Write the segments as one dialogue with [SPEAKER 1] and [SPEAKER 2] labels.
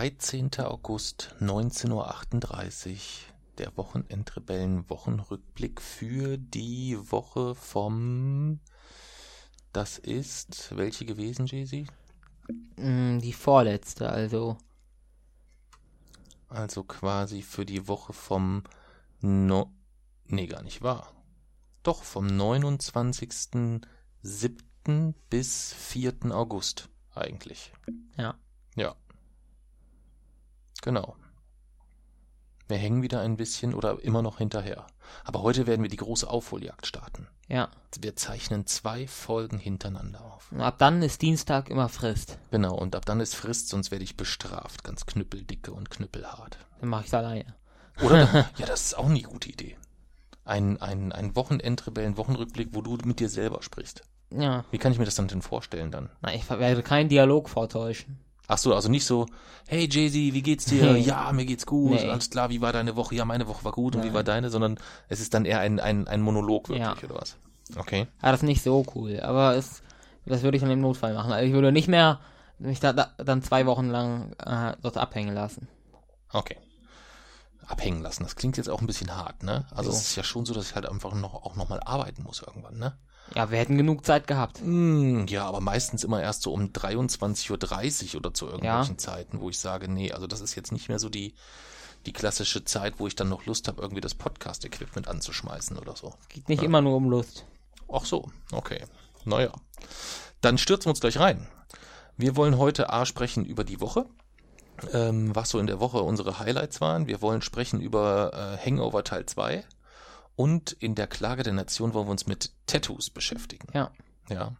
[SPEAKER 1] 13. August 19.38 Uhr, der Wochenendrebellen-Wochenrückblick für die Woche vom. Das ist welche gewesen, Jay-Z?
[SPEAKER 2] Mm, die vorletzte, also.
[SPEAKER 1] Also quasi für die Woche vom. No nee, gar nicht wahr. Doch, vom 29.07. bis 4. August eigentlich.
[SPEAKER 2] Ja.
[SPEAKER 1] Ja. Genau. Wir hängen wieder ein bisschen oder immer noch hinterher. Aber heute werden wir die große Aufholjagd starten.
[SPEAKER 2] Ja.
[SPEAKER 1] Wir zeichnen zwei Folgen hintereinander auf.
[SPEAKER 2] Und ab dann ist Dienstag immer Frist.
[SPEAKER 1] Genau, und ab dann ist Frist, sonst werde ich bestraft. Ganz knüppeldicke und knüppelhart.
[SPEAKER 2] Dann mache ich es alleine.
[SPEAKER 1] Oder? ja, das ist auch eine gute Idee. Ein, ein, ein Wochenendrebellen-Wochenrückblick, wo du mit dir selber sprichst.
[SPEAKER 2] Ja.
[SPEAKER 1] Wie kann ich mir das dann denn vorstellen dann?
[SPEAKER 2] Na, ich werde keinen Dialog vortäuschen.
[SPEAKER 1] Ach so, also nicht so, hey Jay-Z, wie geht's dir?
[SPEAKER 2] Nee.
[SPEAKER 1] Ja, mir geht's gut,
[SPEAKER 2] Nee.
[SPEAKER 1] alles klar, wie war deine Woche? Ja, meine Woche war gut und wie
[SPEAKER 2] Nein.
[SPEAKER 1] war deine? Sondern es ist dann eher ein, ein, ein Monolog wirklich,
[SPEAKER 2] Ja.
[SPEAKER 1] oder was? Okay.
[SPEAKER 2] Ja, das ist nicht so cool, aber es, das würde ich dann im Notfall machen. Also ich würde nicht mehr mich da, da dann zwei Wochen lang äh, dort abhängen lassen.
[SPEAKER 1] Okay. Abhängen lassen, das klingt jetzt auch ein bisschen hart, ne? Also
[SPEAKER 2] So.
[SPEAKER 1] es ist ja schon so, dass ich halt einfach noch auch nochmal arbeiten muss irgendwann, ne?
[SPEAKER 2] Ja, wir hätten genug Zeit gehabt.
[SPEAKER 1] Hm, ja, aber meistens immer erst so um 23.30 Uhr oder zu irgendwelchen Zeiten, wo ich sage, nee, also das ist jetzt nicht mehr so die, die klassische Zeit, wo ich dann noch Lust habe, irgendwie das Podcast-Equipment anzuschmeißen oder so.
[SPEAKER 2] Geht nicht immer nur um Lust.
[SPEAKER 1] Ach so, okay. Naja. Dann stürzen wir uns gleich rein. Wir wollen heute A sprechen über die Woche, ähm, was so in der Woche unsere Highlights waren. Wir wollen sprechen über äh, Hangover Teil 2 und in der Klage der Nation wollen wir uns mit Tattoos beschäftigen.
[SPEAKER 2] Ja.
[SPEAKER 1] Ja.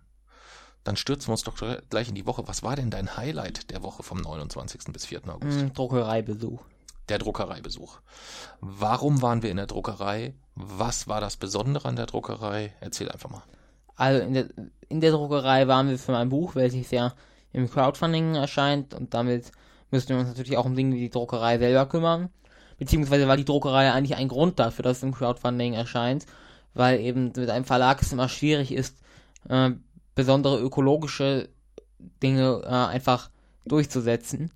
[SPEAKER 1] Dann stürzen wir uns doch gleich in die Woche. Was war denn dein Highlight der Woche vom 29. bis 4. August?
[SPEAKER 2] Mm, Druckereibesuch.
[SPEAKER 1] Der Druckereibesuch. Warum waren wir in der Druckerei? Was war das Besondere an der Druckerei? Erzähl einfach mal.
[SPEAKER 2] Also in der, in der Druckerei waren wir für mein Buch, welches ja im Crowdfunding erscheint und damit müssen wir uns natürlich auch um Dinge wie die Druckerei selber kümmern. Beziehungsweise war die Druckerei eigentlich ein Grund dafür, dass es im Crowdfunding erscheint, weil eben mit einem Verlag es immer schwierig ist, äh, besondere ökologische Dinge äh, einfach durchzusetzen.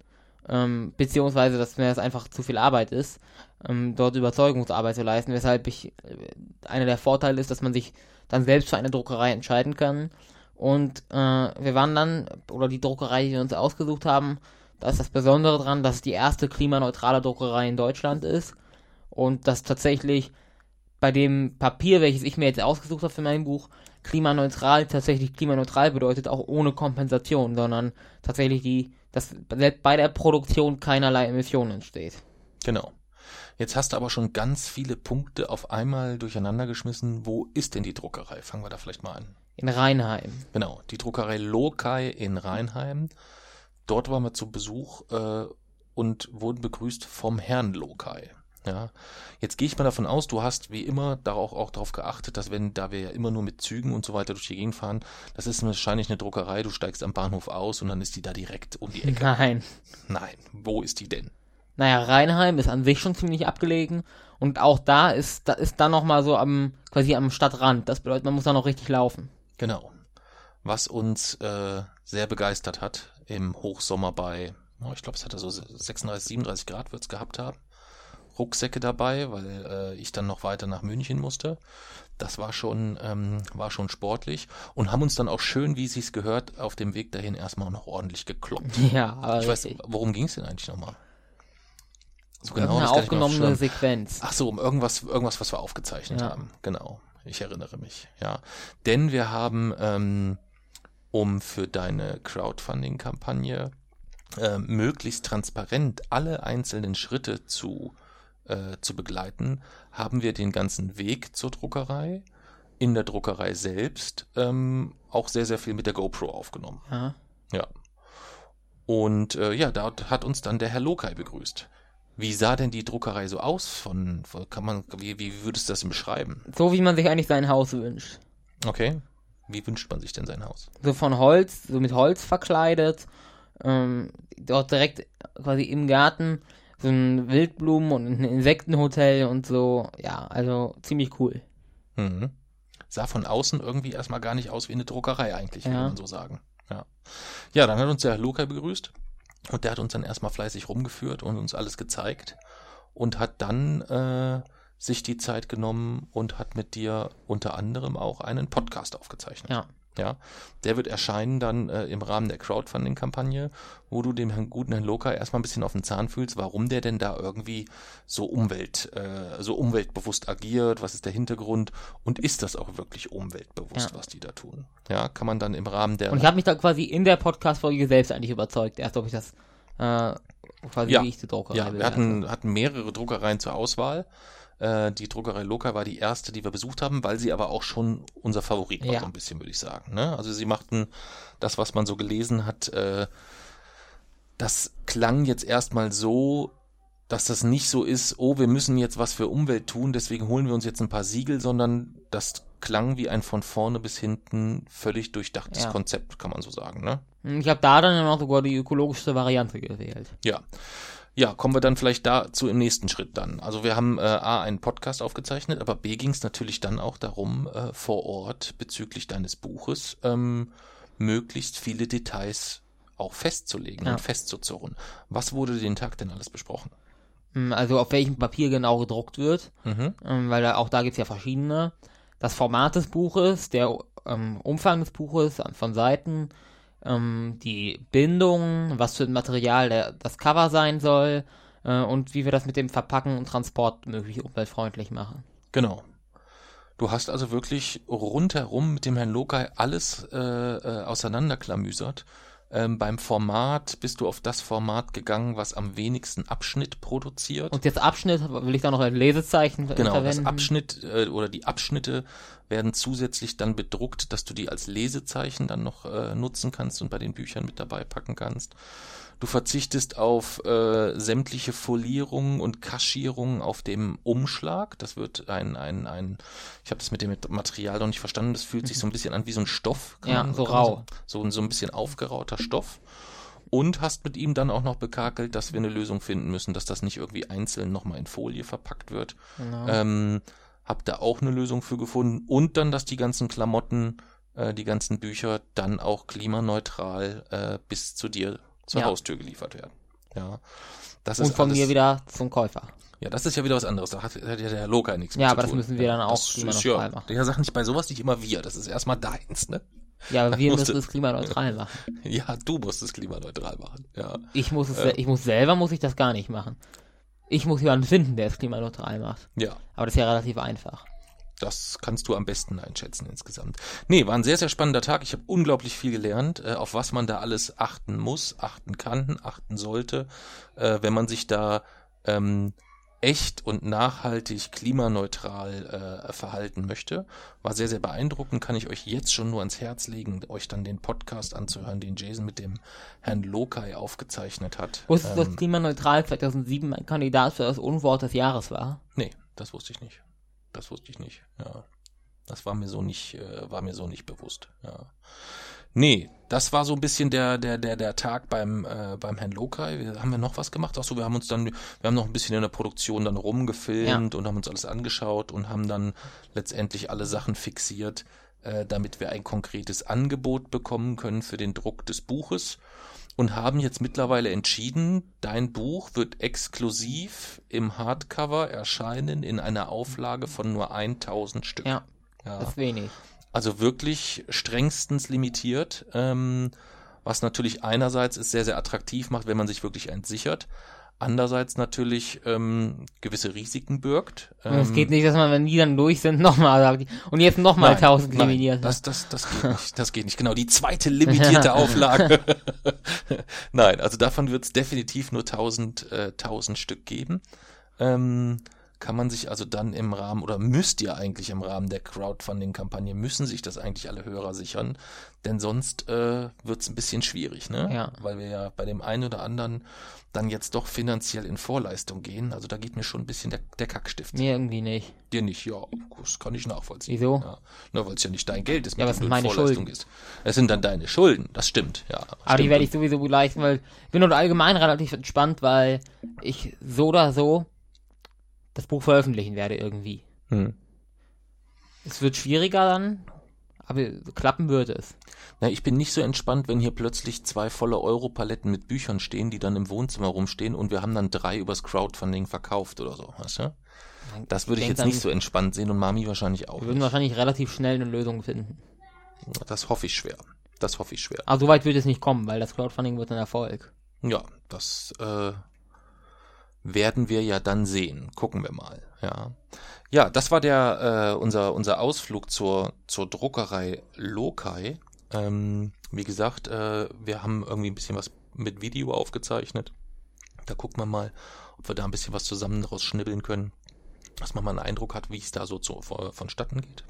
[SPEAKER 2] Ähm, beziehungsweise, dass mir das einfach zu viel Arbeit ist, ähm, dort Überzeugungsarbeit zu leisten, weshalb ich, äh, einer der Vorteile ist, dass man sich dann selbst für eine Druckerei entscheiden kann. Und äh, wir waren dann, oder die Druckerei, die wir uns ausgesucht haben, da ist das Besondere dran, dass es die erste klimaneutrale Druckerei in Deutschland ist. Und dass tatsächlich bei dem Papier, welches ich mir jetzt ausgesucht habe für mein Buch, klimaneutral tatsächlich klimaneutral bedeutet, auch ohne Kompensation, sondern tatsächlich die, dass selbst bei der Produktion keinerlei Emissionen entsteht.
[SPEAKER 1] Genau. Jetzt hast du aber schon ganz viele Punkte auf einmal durcheinander geschmissen. Wo ist denn die Druckerei? Fangen wir da vielleicht mal an.
[SPEAKER 2] In Rheinheim.
[SPEAKER 1] Genau, die Druckerei Lokai in Rheinheim. Dort waren wir zu Besuch äh, und wurden begrüßt vom Herrn Lokai. Ja, jetzt gehe ich mal davon aus, du hast wie immer darauf auch darauf geachtet, dass wenn, da wir ja immer nur mit Zügen und so weiter durch die Gegend fahren, das ist wahrscheinlich eine Druckerei, du steigst am Bahnhof aus und dann ist die da direkt um die Ecke.
[SPEAKER 2] Nein.
[SPEAKER 1] Nein, wo ist die denn?
[SPEAKER 2] Naja, Rheinheim ist an sich schon ziemlich abgelegen und auch da ist, da ist dann nochmal so am, quasi am Stadtrand. Das bedeutet, man muss da noch richtig laufen.
[SPEAKER 1] Genau. Was uns äh, sehr begeistert hat im Hochsommer bei, oh, ich glaube, es hatte so 36, 37 Grad wird's gehabt haben. Rucksäcke dabei, weil äh, ich dann noch weiter nach München musste. Das war schon, ähm, war schon sportlich und haben uns dann auch schön, wie sich's gehört, auf dem Weg dahin erstmal noch ordentlich gekloppt.
[SPEAKER 2] Ja, aber
[SPEAKER 1] Ich weiß,
[SPEAKER 2] richtig.
[SPEAKER 1] worum ging's denn eigentlich nochmal? So
[SPEAKER 2] eine
[SPEAKER 1] mir auf
[SPEAKER 2] aufgenommene Sequenz.
[SPEAKER 1] Ach so, um irgendwas, irgendwas, was wir aufgezeichnet
[SPEAKER 2] Ja.
[SPEAKER 1] haben. Genau. Ich erinnere mich, ja. Denn wir haben, ähm, um für deine Crowdfunding-Kampagne äh, möglichst transparent alle einzelnen Schritte zu, äh, zu begleiten, haben wir den ganzen Weg zur Druckerei in der Druckerei selbst ähm, auch sehr, sehr viel mit der GoPro aufgenommen.
[SPEAKER 2] Ja.
[SPEAKER 1] Ja. Und äh, ja, da hat uns dann der Herr Lokai begrüßt. Wie sah denn die Druckerei so aus? Von, kann man, wie, wie würdest du das beschreiben?
[SPEAKER 2] So wie man sich eigentlich sein Haus wünscht.
[SPEAKER 1] Okay. Wie wünscht man sich denn sein Haus?
[SPEAKER 2] So von Holz, so mit Holz verkleidet. Ähm, dort direkt quasi im Garten so ein Wildblumen- und ein Insektenhotel und so. Ja, also ziemlich cool.
[SPEAKER 1] Mhm. Sah von außen irgendwie erstmal gar nicht aus wie eine Druckerei eigentlich, würde
[SPEAKER 2] Ja.
[SPEAKER 1] man so sagen. Ja. Ja, dann hat uns der Lokai begrüßt und der hat uns dann erstmal fleißig rumgeführt und uns alles gezeigt und hat dann äh, sich die Zeit genommen und hat mit dir unter anderem auch einen Podcast aufgezeichnet.
[SPEAKER 2] Ja.
[SPEAKER 1] Ja, der wird erscheinen dann äh, im Rahmen der Crowdfunding-Kampagne, wo du dem Herrn, guten Herrn Loka erstmal ein bisschen auf den Zahn fühlst, warum der denn da irgendwie so Umwelt, äh, so umweltbewusst agiert, was ist der Hintergrund und ist das auch wirklich umweltbewusst,
[SPEAKER 2] Ja.
[SPEAKER 1] was die da tun? Ja, kann man dann im Rahmen der
[SPEAKER 2] Und ich habe mich da quasi in der Podcast-Folge selbst eigentlich überzeugt, erst ob ich das äh, quasi
[SPEAKER 1] Ja.
[SPEAKER 2] wie ich die Druckerei
[SPEAKER 1] Ja, wir hatten, hatten mehrere Druckereien zur Auswahl. Äh, die Druckerei Loka war die erste, die wir besucht haben, weil sie aber auch schon unser Favorit war,
[SPEAKER 2] Ja.
[SPEAKER 1] so ein bisschen, würde ich sagen. Ne? Also sie machten das, was man so gelesen hat, äh, das klang jetzt erstmal so, dass das nicht so ist, oh, wir müssen jetzt was für Umwelt tun, deswegen holen wir uns jetzt ein paar Siegel, sondern das klang wie ein von vorne bis hinten völlig durchdachtes
[SPEAKER 2] Ja.
[SPEAKER 1] Konzept, kann man so sagen. Ne?
[SPEAKER 2] Ich habe da dann noch sogar die ökologischste Variante gewählt.
[SPEAKER 1] Ja. Ja, kommen wir dann vielleicht dazu im nächsten Schritt dann. Also wir haben äh, A, einen Podcast aufgezeichnet, aber B ging es natürlich dann auch darum, äh, vor Ort bezüglich deines Buches ähm, möglichst viele Details auch festzulegen
[SPEAKER 2] Ja.
[SPEAKER 1] und festzuzurren. Was wurde den Tag denn alles besprochen?
[SPEAKER 2] Mm, Also auf welchem Papier genau gedruckt wird,
[SPEAKER 1] Mhm.
[SPEAKER 2] ähm, weil da, auch da gibt's ja verschiedene. Das Format des Buches, der ähm, Umfang des Buches an- von Seiten, ähm, die Bindung, was für ein Material der, das Cover sein soll äh, und wie wir das mit dem Verpacken und Transport möglichst umweltfreundlich machen.
[SPEAKER 1] Genau. Du hast also wirklich rundherum mit dem Herrn Lokai alles äh, äh, auseinanderklamüsert. Ähm, beim Format bist du auf das Format gegangen, was am wenigsten Abschnitt produziert.
[SPEAKER 2] Und jetzt Abschnitt will ich da noch ein Lesezeichen
[SPEAKER 1] Genau,
[SPEAKER 2] verwenden.
[SPEAKER 1] das Abschnitt äh, oder die Abschnitte werden zusätzlich dann bedruckt, dass du die als Lesezeichen dann noch äh, nutzen kannst und bei den Büchern mit dabei packen kannst. Du verzichtest auf äh, sämtliche Folierungen und Kaschierungen auf dem Umschlag. Das wird ein, ein, ein ich habe das mit dem Material noch nicht verstanden, das fühlt sich so ein bisschen an wie so ein Stoff. kann
[SPEAKER 2] Ja, so rau.
[SPEAKER 1] So, so ein bisschen aufgerauter Stoff. Und hast mit ihm dann auch noch bekakelt, dass wir eine Lösung finden müssen, dass das nicht irgendwie einzeln nochmal in Folie verpackt wird.
[SPEAKER 2] Genau.
[SPEAKER 1] Ähm, hab da auch eine Lösung für gefunden. Und dann, dass die ganzen Klamotten, äh, die ganzen Bücher dann auch klimaneutral äh, bis zu dir zur
[SPEAKER 2] Ja.
[SPEAKER 1] Haustür geliefert werden. Ja. Das
[SPEAKER 2] und
[SPEAKER 1] ist
[SPEAKER 2] von
[SPEAKER 1] alles,
[SPEAKER 2] mir wieder zum Käufer.
[SPEAKER 1] Ja, das ist ja wieder was anderes. Da hat, hat ja der Herr Loka nichts
[SPEAKER 2] Ja,
[SPEAKER 1] mit
[SPEAKER 2] aber
[SPEAKER 1] zu
[SPEAKER 2] das
[SPEAKER 1] tun.
[SPEAKER 2] müssen wir dann auch
[SPEAKER 1] das ist
[SPEAKER 2] klimaneutral
[SPEAKER 1] ja,
[SPEAKER 2] machen.
[SPEAKER 1] Der sagt nicht bei sowas nicht immer wir. Das ist erstmal deins, ne?
[SPEAKER 2] Ja, aber wir müssen es klimaneutral machen.
[SPEAKER 1] Ja, du musst es klimaneutral machen. Ja.
[SPEAKER 2] Ich muss es,
[SPEAKER 1] Ja.
[SPEAKER 2] ich muss selber muss ich das gar nicht machen. Ich muss jemanden finden, der es klimaneutral macht.
[SPEAKER 1] Ja.
[SPEAKER 2] Aber das ist ja relativ einfach.
[SPEAKER 1] Das kannst du am besten einschätzen insgesamt. Nee, war ein sehr, sehr spannender Tag. Ich habe unglaublich viel gelernt, äh, auf was man da alles achten muss, achten kann, achten sollte, äh, wenn man sich da ähm, echt und nachhaltig klimaneutral äh, verhalten möchte. War sehr, sehr beeindruckend, kann ich euch jetzt schon nur ans Herz legen, euch dann den Podcast anzuhören, den Jason mit dem Herrn Lokai aufgezeichnet hat.
[SPEAKER 2] Wusstest du, dass
[SPEAKER 1] Ähm,
[SPEAKER 2] klimaneutral 2007 ein Kandidat für das Unwort des Jahres war?
[SPEAKER 1] Nee, das wusste ich nicht. Das wusste ich nicht. Ja. Das war mir so nicht, äh, war mir so nicht bewusst. Ja. Nee, das war so ein bisschen der, der, der, der Tag beim, äh, beim Herrn Lokai. Wir, haben wir noch was gemacht? Ach so, wir haben uns dann, wir haben noch ein bisschen in der Produktion dann rumgefilmt und haben uns alles angeschaut und haben dann letztendlich alle Sachen fixiert, äh, damit wir ein konkretes Angebot bekommen können für den Druck des Buches und haben jetzt mittlerweile entschieden, dein Buch wird exklusiv im Hardcover erscheinen in einer Auflage von nur 1000 Stück.
[SPEAKER 2] Ja,
[SPEAKER 1] Ja.
[SPEAKER 2] das ist wenig.
[SPEAKER 1] Also wirklich strengstens limitiert, ähm, was natürlich einerseits es sehr, sehr attraktiv macht, wenn man sich wirklich eins sichert. Andererseits natürlich ähm, gewisse Risiken birgt.
[SPEAKER 2] Und es
[SPEAKER 1] Ähm,
[SPEAKER 2] geht nicht, dass man, wenn die dann durch sind, nochmal sagt, und jetzt nochmal
[SPEAKER 1] Nein,
[SPEAKER 2] 1000
[SPEAKER 1] nein,
[SPEAKER 2] limitiert.
[SPEAKER 1] Das, das, das geht nicht. Das geht nicht. Genau, die zweite limitierte Auflage. nein, also davon wird es definitiv nur 1000, äh, 1000 Stück geben. Ähm, kann man sich also dann im Rahmen oder müsst ihr eigentlich im Rahmen der Crowdfunding-Kampagne müssen sich das eigentlich alle Hörer sichern, denn sonst äh, wird es ein bisschen schwierig, ne?
[SPEAKER 2] Ja.
[SPEAKER 1] Weil wir ja bei dem einen oder anderen dann jetzt doch finanziell in Vorleistung gehen. Also da geht mir schon ein bisschen der, der Kackstift.
[SPEAKER 2] Mir irgendwie nicht.
[SPEAKER 1] Dir nicht, ja, das kann ich nachvollziehen.
[SPEAKER 2] Wieso?
[SPEAKER 1] Ja. Na, weil es ja nicht dein Geld ist,
[SPEAKER 2] Ja,
[SPEAKER 1] mit
[SPEAKER 2] was
[SPEAKER 1] dem
[SPEAKER 2] meine
[SPEAKER 1] Vorleistung
[SPEAKER 2] Schulden?
[SPEAKER 1] gehst. Es sind dann deine Schulden, das stimmt, ja.
[SPEAKER 2] Aber die
[SPEAKER 1] stimmt.
[SPEAKER 2] werde ich sowieso gut leisten, weil ich bin dort allgemein relativ entspannt, weil ich so oder so das Buch veröffentlichen werde irgendwie.
[SPEAKER 1] Hm.
[SPEAKER 2] Es wird schwieriger dann, aber klappen würde es.
[SPEAKER 1] Na, ich bin nicht so entspannt, wenn hier plötzlich zwei volle Europaletten mit Büchern stehen, die dann im Wohnzimmer rumstehen und wir haben dann drei übers Crowdfunding verkauft oder so, weißt du? Das würde ich
[SPEAKER 2] denk
[SPEAKER 1] jetzt
[SPEAKER 2] dann-
[SPEAKER 1] nicht so entspannt sehen und Mami wahrscheinlich auch
[SPEAKER 2] Wir würden
[SPEAKER 1] nicht.
[SPEAKER 2] wahrscheinlich relativ schnell eine Lösung finden.
[SPEAKER 1] Das hoffe ich schwer. Das hoffe ich schwer.
[SPEAKER 2] Aber so weit wird es nicht kommen, weil das Crowdfunding wird ein Erfolg.
[SPEAKER 1] Ja, das äh, werden wir ja dann sehen. Gucken wir mal. Ja, ja, das war der äh, unser unser Ausflug zur zur Druckerei Lokai. Ähm, wie gesagt, äh, wir haben irgendwie ein bisschen was mit Video aufgezeichnet. Da gucken wir mal, ob wir da ein bisschen was zusammen daraus schnibbeln können, dass man mal einen Eindruck hat, wie es da so zu, vonstatten geht.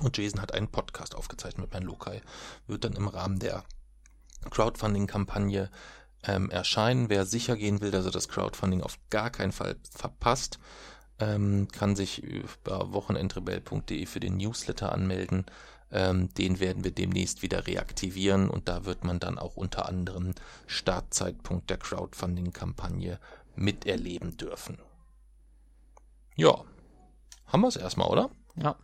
[SPEAKER 1] Und Jason hat einen Podcast aufgezeichnet mit meinem Lokai. Wird dann im Rahmen der Crowdfunding-Kampagne ähm, erscheinen. Wer sicher gehen will, dass er das Crowdfunding auf gar keinen Fall verpasst, ähm, kann sich über wochenendrebell.de für den Newsletter anmelden. Ähm, den werden wir demnächst wieder reaktivieren und da wird man dann auch unter anderem Startzeitpunkt der Crowdfunding-Kampagne miterleben dürfen. Ja, haben wir es erstmal, oder?
[SPEAKER 2] Ja.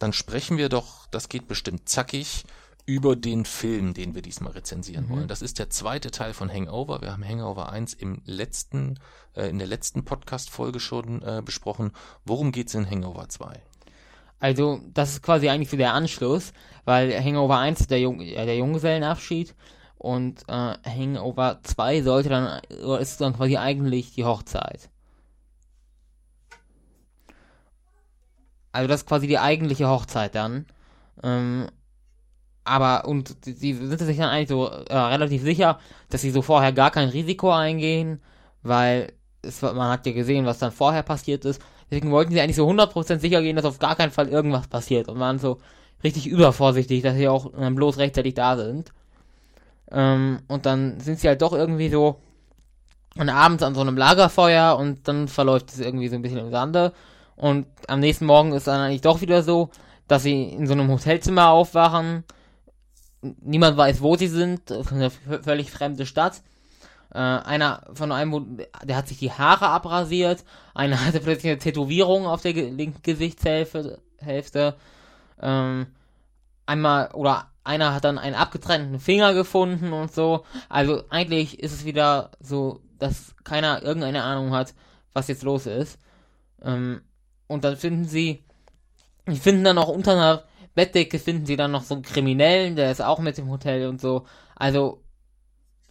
[SPEAKER 1] Dann sprechen wir doch, das geht bestimmt zackig, über den Film, den wir diesmal rezensieren wollen. Das ist der zweite Teil von Hangover. Wir haben Hangover 1 im letzten, äh, in der letzten Podcast-Folge schon äh, besprochen. Worum geht's in Hangover 2?
[SPEAKER 2] Also, das ist quasi eigentlich so der Anschluss, weil Hangover 1 ist der, Jung, äh, der Junggesellenabschied und äh, Hangover 2 sollte dann, ist dann quasi eigentlich die Hochzeit. Also das ist quasi die eigentliche Hochzeit dann. Ähm, aber, und sie sind sich dann eigentlich so äh, relativ sicher, dass sie so vorher gar kein Risiko eingehen, weil es, man hat ja gesehen, was dann vorher passiert ist. Deswegen wollten sie eigentlich so 100% sicher gehen, dass auf gar keinen Fall irgendwas passiert und waren so richtig übervorsichtig, dass sie auch dann bloß rechtzeitig da sind. Ähm, und dann sind sie halt doch irgendwie so und abends an so einem Lagerfeuer und dann verläuft es irgendwie so ein bisschen im Sande. Und am nächsten Morgen ist dann eigentlich doch wieder so, dass sie in so einem Hotelzimmer aufwachen. Niemand weiß, wo sie sind. Eine völlig fremde Stadt. Äh, einer von einem, der hat sich die Haare abrasiert. Einer hatte plötzlich eine Tätowierung auf der linken Gesichtshälfte. Hälfte. Ähm, einmal, oder einer hat dann einen abgetrennten Finger gefunden und so. Also eigentlich ist es wieder so, dass keiner irgendeine Ahnung hat, was jetzt los ist. Ähm, und dann finden sie, die finden dann auch unter einer Bettdecke finden sie dann noch so einen Kriminellen, der ist auch mit im Hotel und so. Also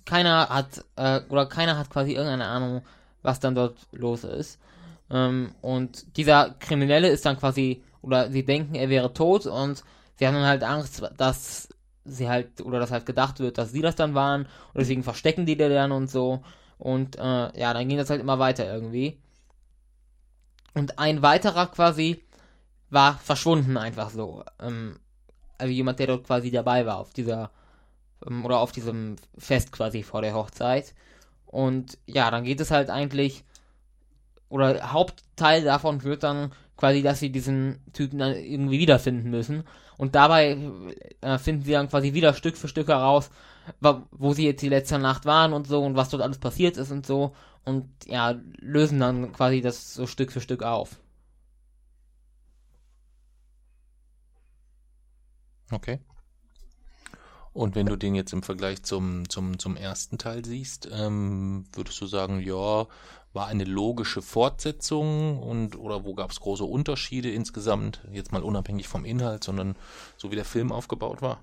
[SPEAKER 2] keiner hat äh, oder keiner hat quasi irgendeine Ahnung, was dann dort los ist. Ähm, und dieser Kriminelle ist dann quasi oder sie denken, er wäre tot und sie haben dann halt Angst, dass sie halt oder dass halt gedacht wird, dass sie das dann waren und deswegen verstecken die den dann und so und äh, ja, dann ging das halt immer weiter irgendwie. Und ein weiterer quasi war verschwunden einfach so. Ähm, also jemand, der dort quasi dabei war auf dieser ähm, oder auf diesem Fest quasi vor der Hochzeit. Und ja, dann geht es halt eigentlich oder Hauptteil davon wird dann quasi, dass sie diesen Typen dann irgendwie wiederfinden müssen. Und dabei äh, finden sie dann quasi wieder Stück für Stück heraus, wo sie jetzt die letzte Nacht waren und so und was dort alles passiert ist und so. Und ja, lösen dann quasi das so Stück für Stück auf.
[SPEAKER 1] Okay. Und wenn du den jetzt im Vergleich zum, zum, zum ersten Teil siehst, ähm, würdest du sagen, ja, war eine logische Fortsetzung und oder wo gab es große Unterschiede insgesamt, jetzt mal unabhängig vom Inhalt, sondern so wie der Film aufgebaut war?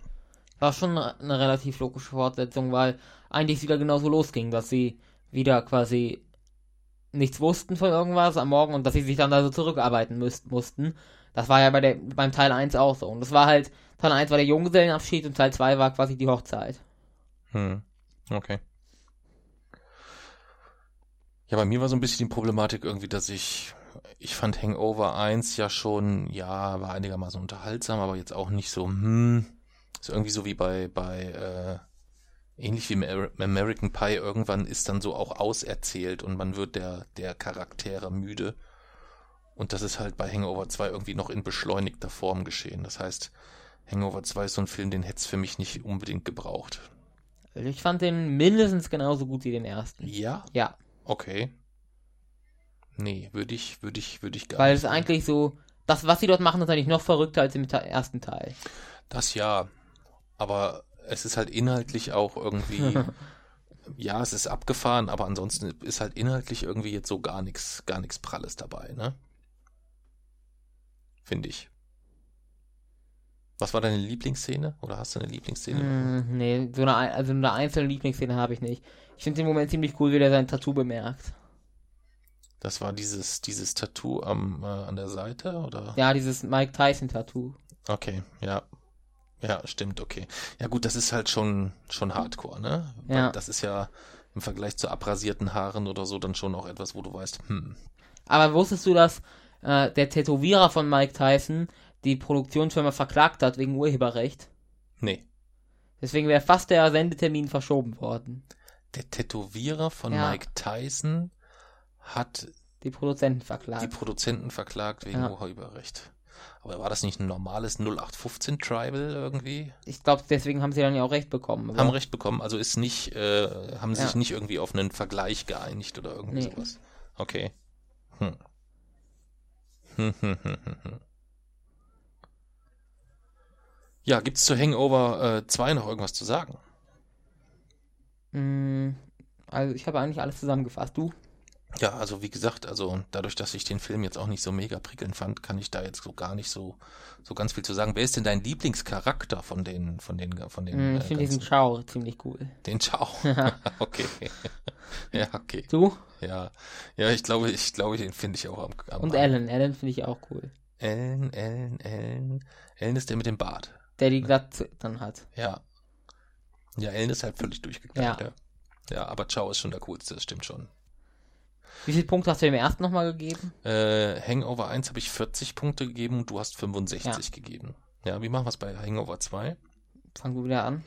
[SPEAKER 2] War schon eine relativ logische Fortsetzung, weil eigentlich es wieder genauso losging, dass sie wieder quasi nichts wussten von irgendwas am Morgen und dass sie sich dann da so zurückarbeiten müsst, mussten. Das war ja bei der, beim Teil 1 auch so. Und das war halt, Teil 1 war der Junggesellenabschied und Teil 2 war quasi die Hochzeit.
[SPEAKER 1] Hm. Okay. Ja, bei mir war so ein bisschen die Problematik irgendwie, dass ich Ich fand Hangover 1 ja schon, ja, war einigermaßen unterhaltsam, aber jetzt auch nicht so, hm, ist irgendwie so wie bei, bei, äh, ähnlich wie American Pie, irgendwann ist dann so auch auserzählt und man wird der, der Charaktere müde. Und das ist halt bei Hangover 2 irgendwie noch in beschleunigter Form geschehen. Das heißt, Hangover 2 ist so ein Film, den hätte es für mich nicht unbedingt gebraucht.
[SPEAKER 2] Also ich fand den mindestens genauso gut wie den ersten.
[SPEAKER 1] Ja?
[SPEAKER 2] Ja.
[SPEAKER 1] Okay. Nee, würde ich, würde ich, würde ich gar
[SPEAKER 2] Weil
[SPEAKER 1] nicht.
[SPEAKER 2] es eigentlich so, das, was sie dort machen, ist eigentlich noch verrückter als im ersten Teil.
[SPEAKER 1] Das ja. Aber es ist halt inhaltlich auch irgendwie. ja, es ist abgefahren, aber ansonsten ist halt inhaltlich irgendwie jetzt so gar nichts, gar nichts Pralles dabei, ne? Finde ich. Was war deine Lieblingsszene? Oder hast du eine Lieblingsszene?
[SPEAKER 2] Hm, nee, so eine, ein- also eine einzelne Lieblingsszene habe ich nicht. Ich finde den Moment ziemlich cool, wie der sein Tattoo bemerkt.
[SPEAKER 1] Das war dieses, dieses Tattoo am, äh, an der Seite, oder?
[SPEAKER 2] Ja, dieses Mike Tyson Tattoo.
[SPEAKER 1] Okay, ja. Ja, stimmt, okay. Ja gut, das ist halt schon, schon hardcore, ne? Weil
[SPEAKER 2] Ja.
[SPEAKER 1] Das ist ja im Vergleich zu abrasierten Haaren oder so dann schon auch etwas, wo du weißt, hm,
[SPEAKER 2] Aber wusstest du, dass äh, der Tätowierer von Mike Tyson die Produktionsfirma verklagt hat wegen Urheberrecht?
[SPEAKER 1] nee.
[SPEAKER 2] Deswegen wäre fast der Sendetermin verschoben worden.
[SPEAKER 1] Der Tätowierer von
[SPEAKER 2] Ja.
[SPEAKER 1] Mike Tyson hat
[SPEAKER 2] Die Produzenten
[SPEAKER 1] die
[SPEAKER 2] verklagt.
[SPEAKER 1] Produzenten verklagt wegen
[SPEAKER 2] Ja.
[SPEAKER 1] Urheberrecht. Aber war das nicht ein normales 0815 Tribal irgendwie?
[SPEAKER 2] Ich glaube, deswegen haben sie dann ja auch recht bekommen. aber-
[SPEAKER 1] Haben recht bekommen, also ist nicht, äh, haben sich
[SPEAKER 2] Ja.
[SPEAKER 1] nicht irgendwie auf einen Vergleich geeinigt oder irgendwie
[SPEAKER 2] Nee.
[SPEAKER 1] sowas. Okay. Hm. Hm, hm, hm, hm, hm. Ja, gibt's zu Hangover 2 noch irgendwas zu sagen?
[SPEAKER 2] Mm, Also ich habe eigentlich alles zusammengefasst. Du?
[SPEAKER 1] Ja, also wie gesagt, also dadurch, dass ich den Film jetzt auch nicht so mega prickelnd fand, kann ich da jetzt so gar nicht so so ganz viel zu sagen. Wer ist denn dein Lieblingscharakter von den von den von den
[SPEAKER 2] Mm,
[SPEAKER 1] äh,
[SPEAKER 2] ich finde diesen Chow ziemlich cool.
[SPEAKER 1] den Ciao. okay. ja, okay.
[SPEAKER 2] Du?
[SPEAKER 1] Ja. Ja, ich glaube, ich glaube, den finde ich auch am, am
[SPEAKER 2] Und Alan. Alan finde ich auch cool.
[SPEAKER 1] Ellen, Ellen, Ellen. Ellen ist der mit dem Bart.
[SPEAKER 2] Der die Glatze dann hat.
[SPEAKER 1] Ja. Ja, Ellen ist halt völlig durchgeknallt,
[SPEAKER 2] Ja.
[SPEAKER 1] ja. Ja, aber Ciao ist schon der coolste, das stimmt schon.
[SPEAKER 2] Wie viele Punkte hast du dem ersten nochmal gegeben?
[SPEAKER 1] Äh, Hangover 1 habe ich 40 Punkte gegeben und du hast 65 gegeben. Ja, wie machen wir es bei Hangover 2?
[SPEAKER 2] Fang du wieder an.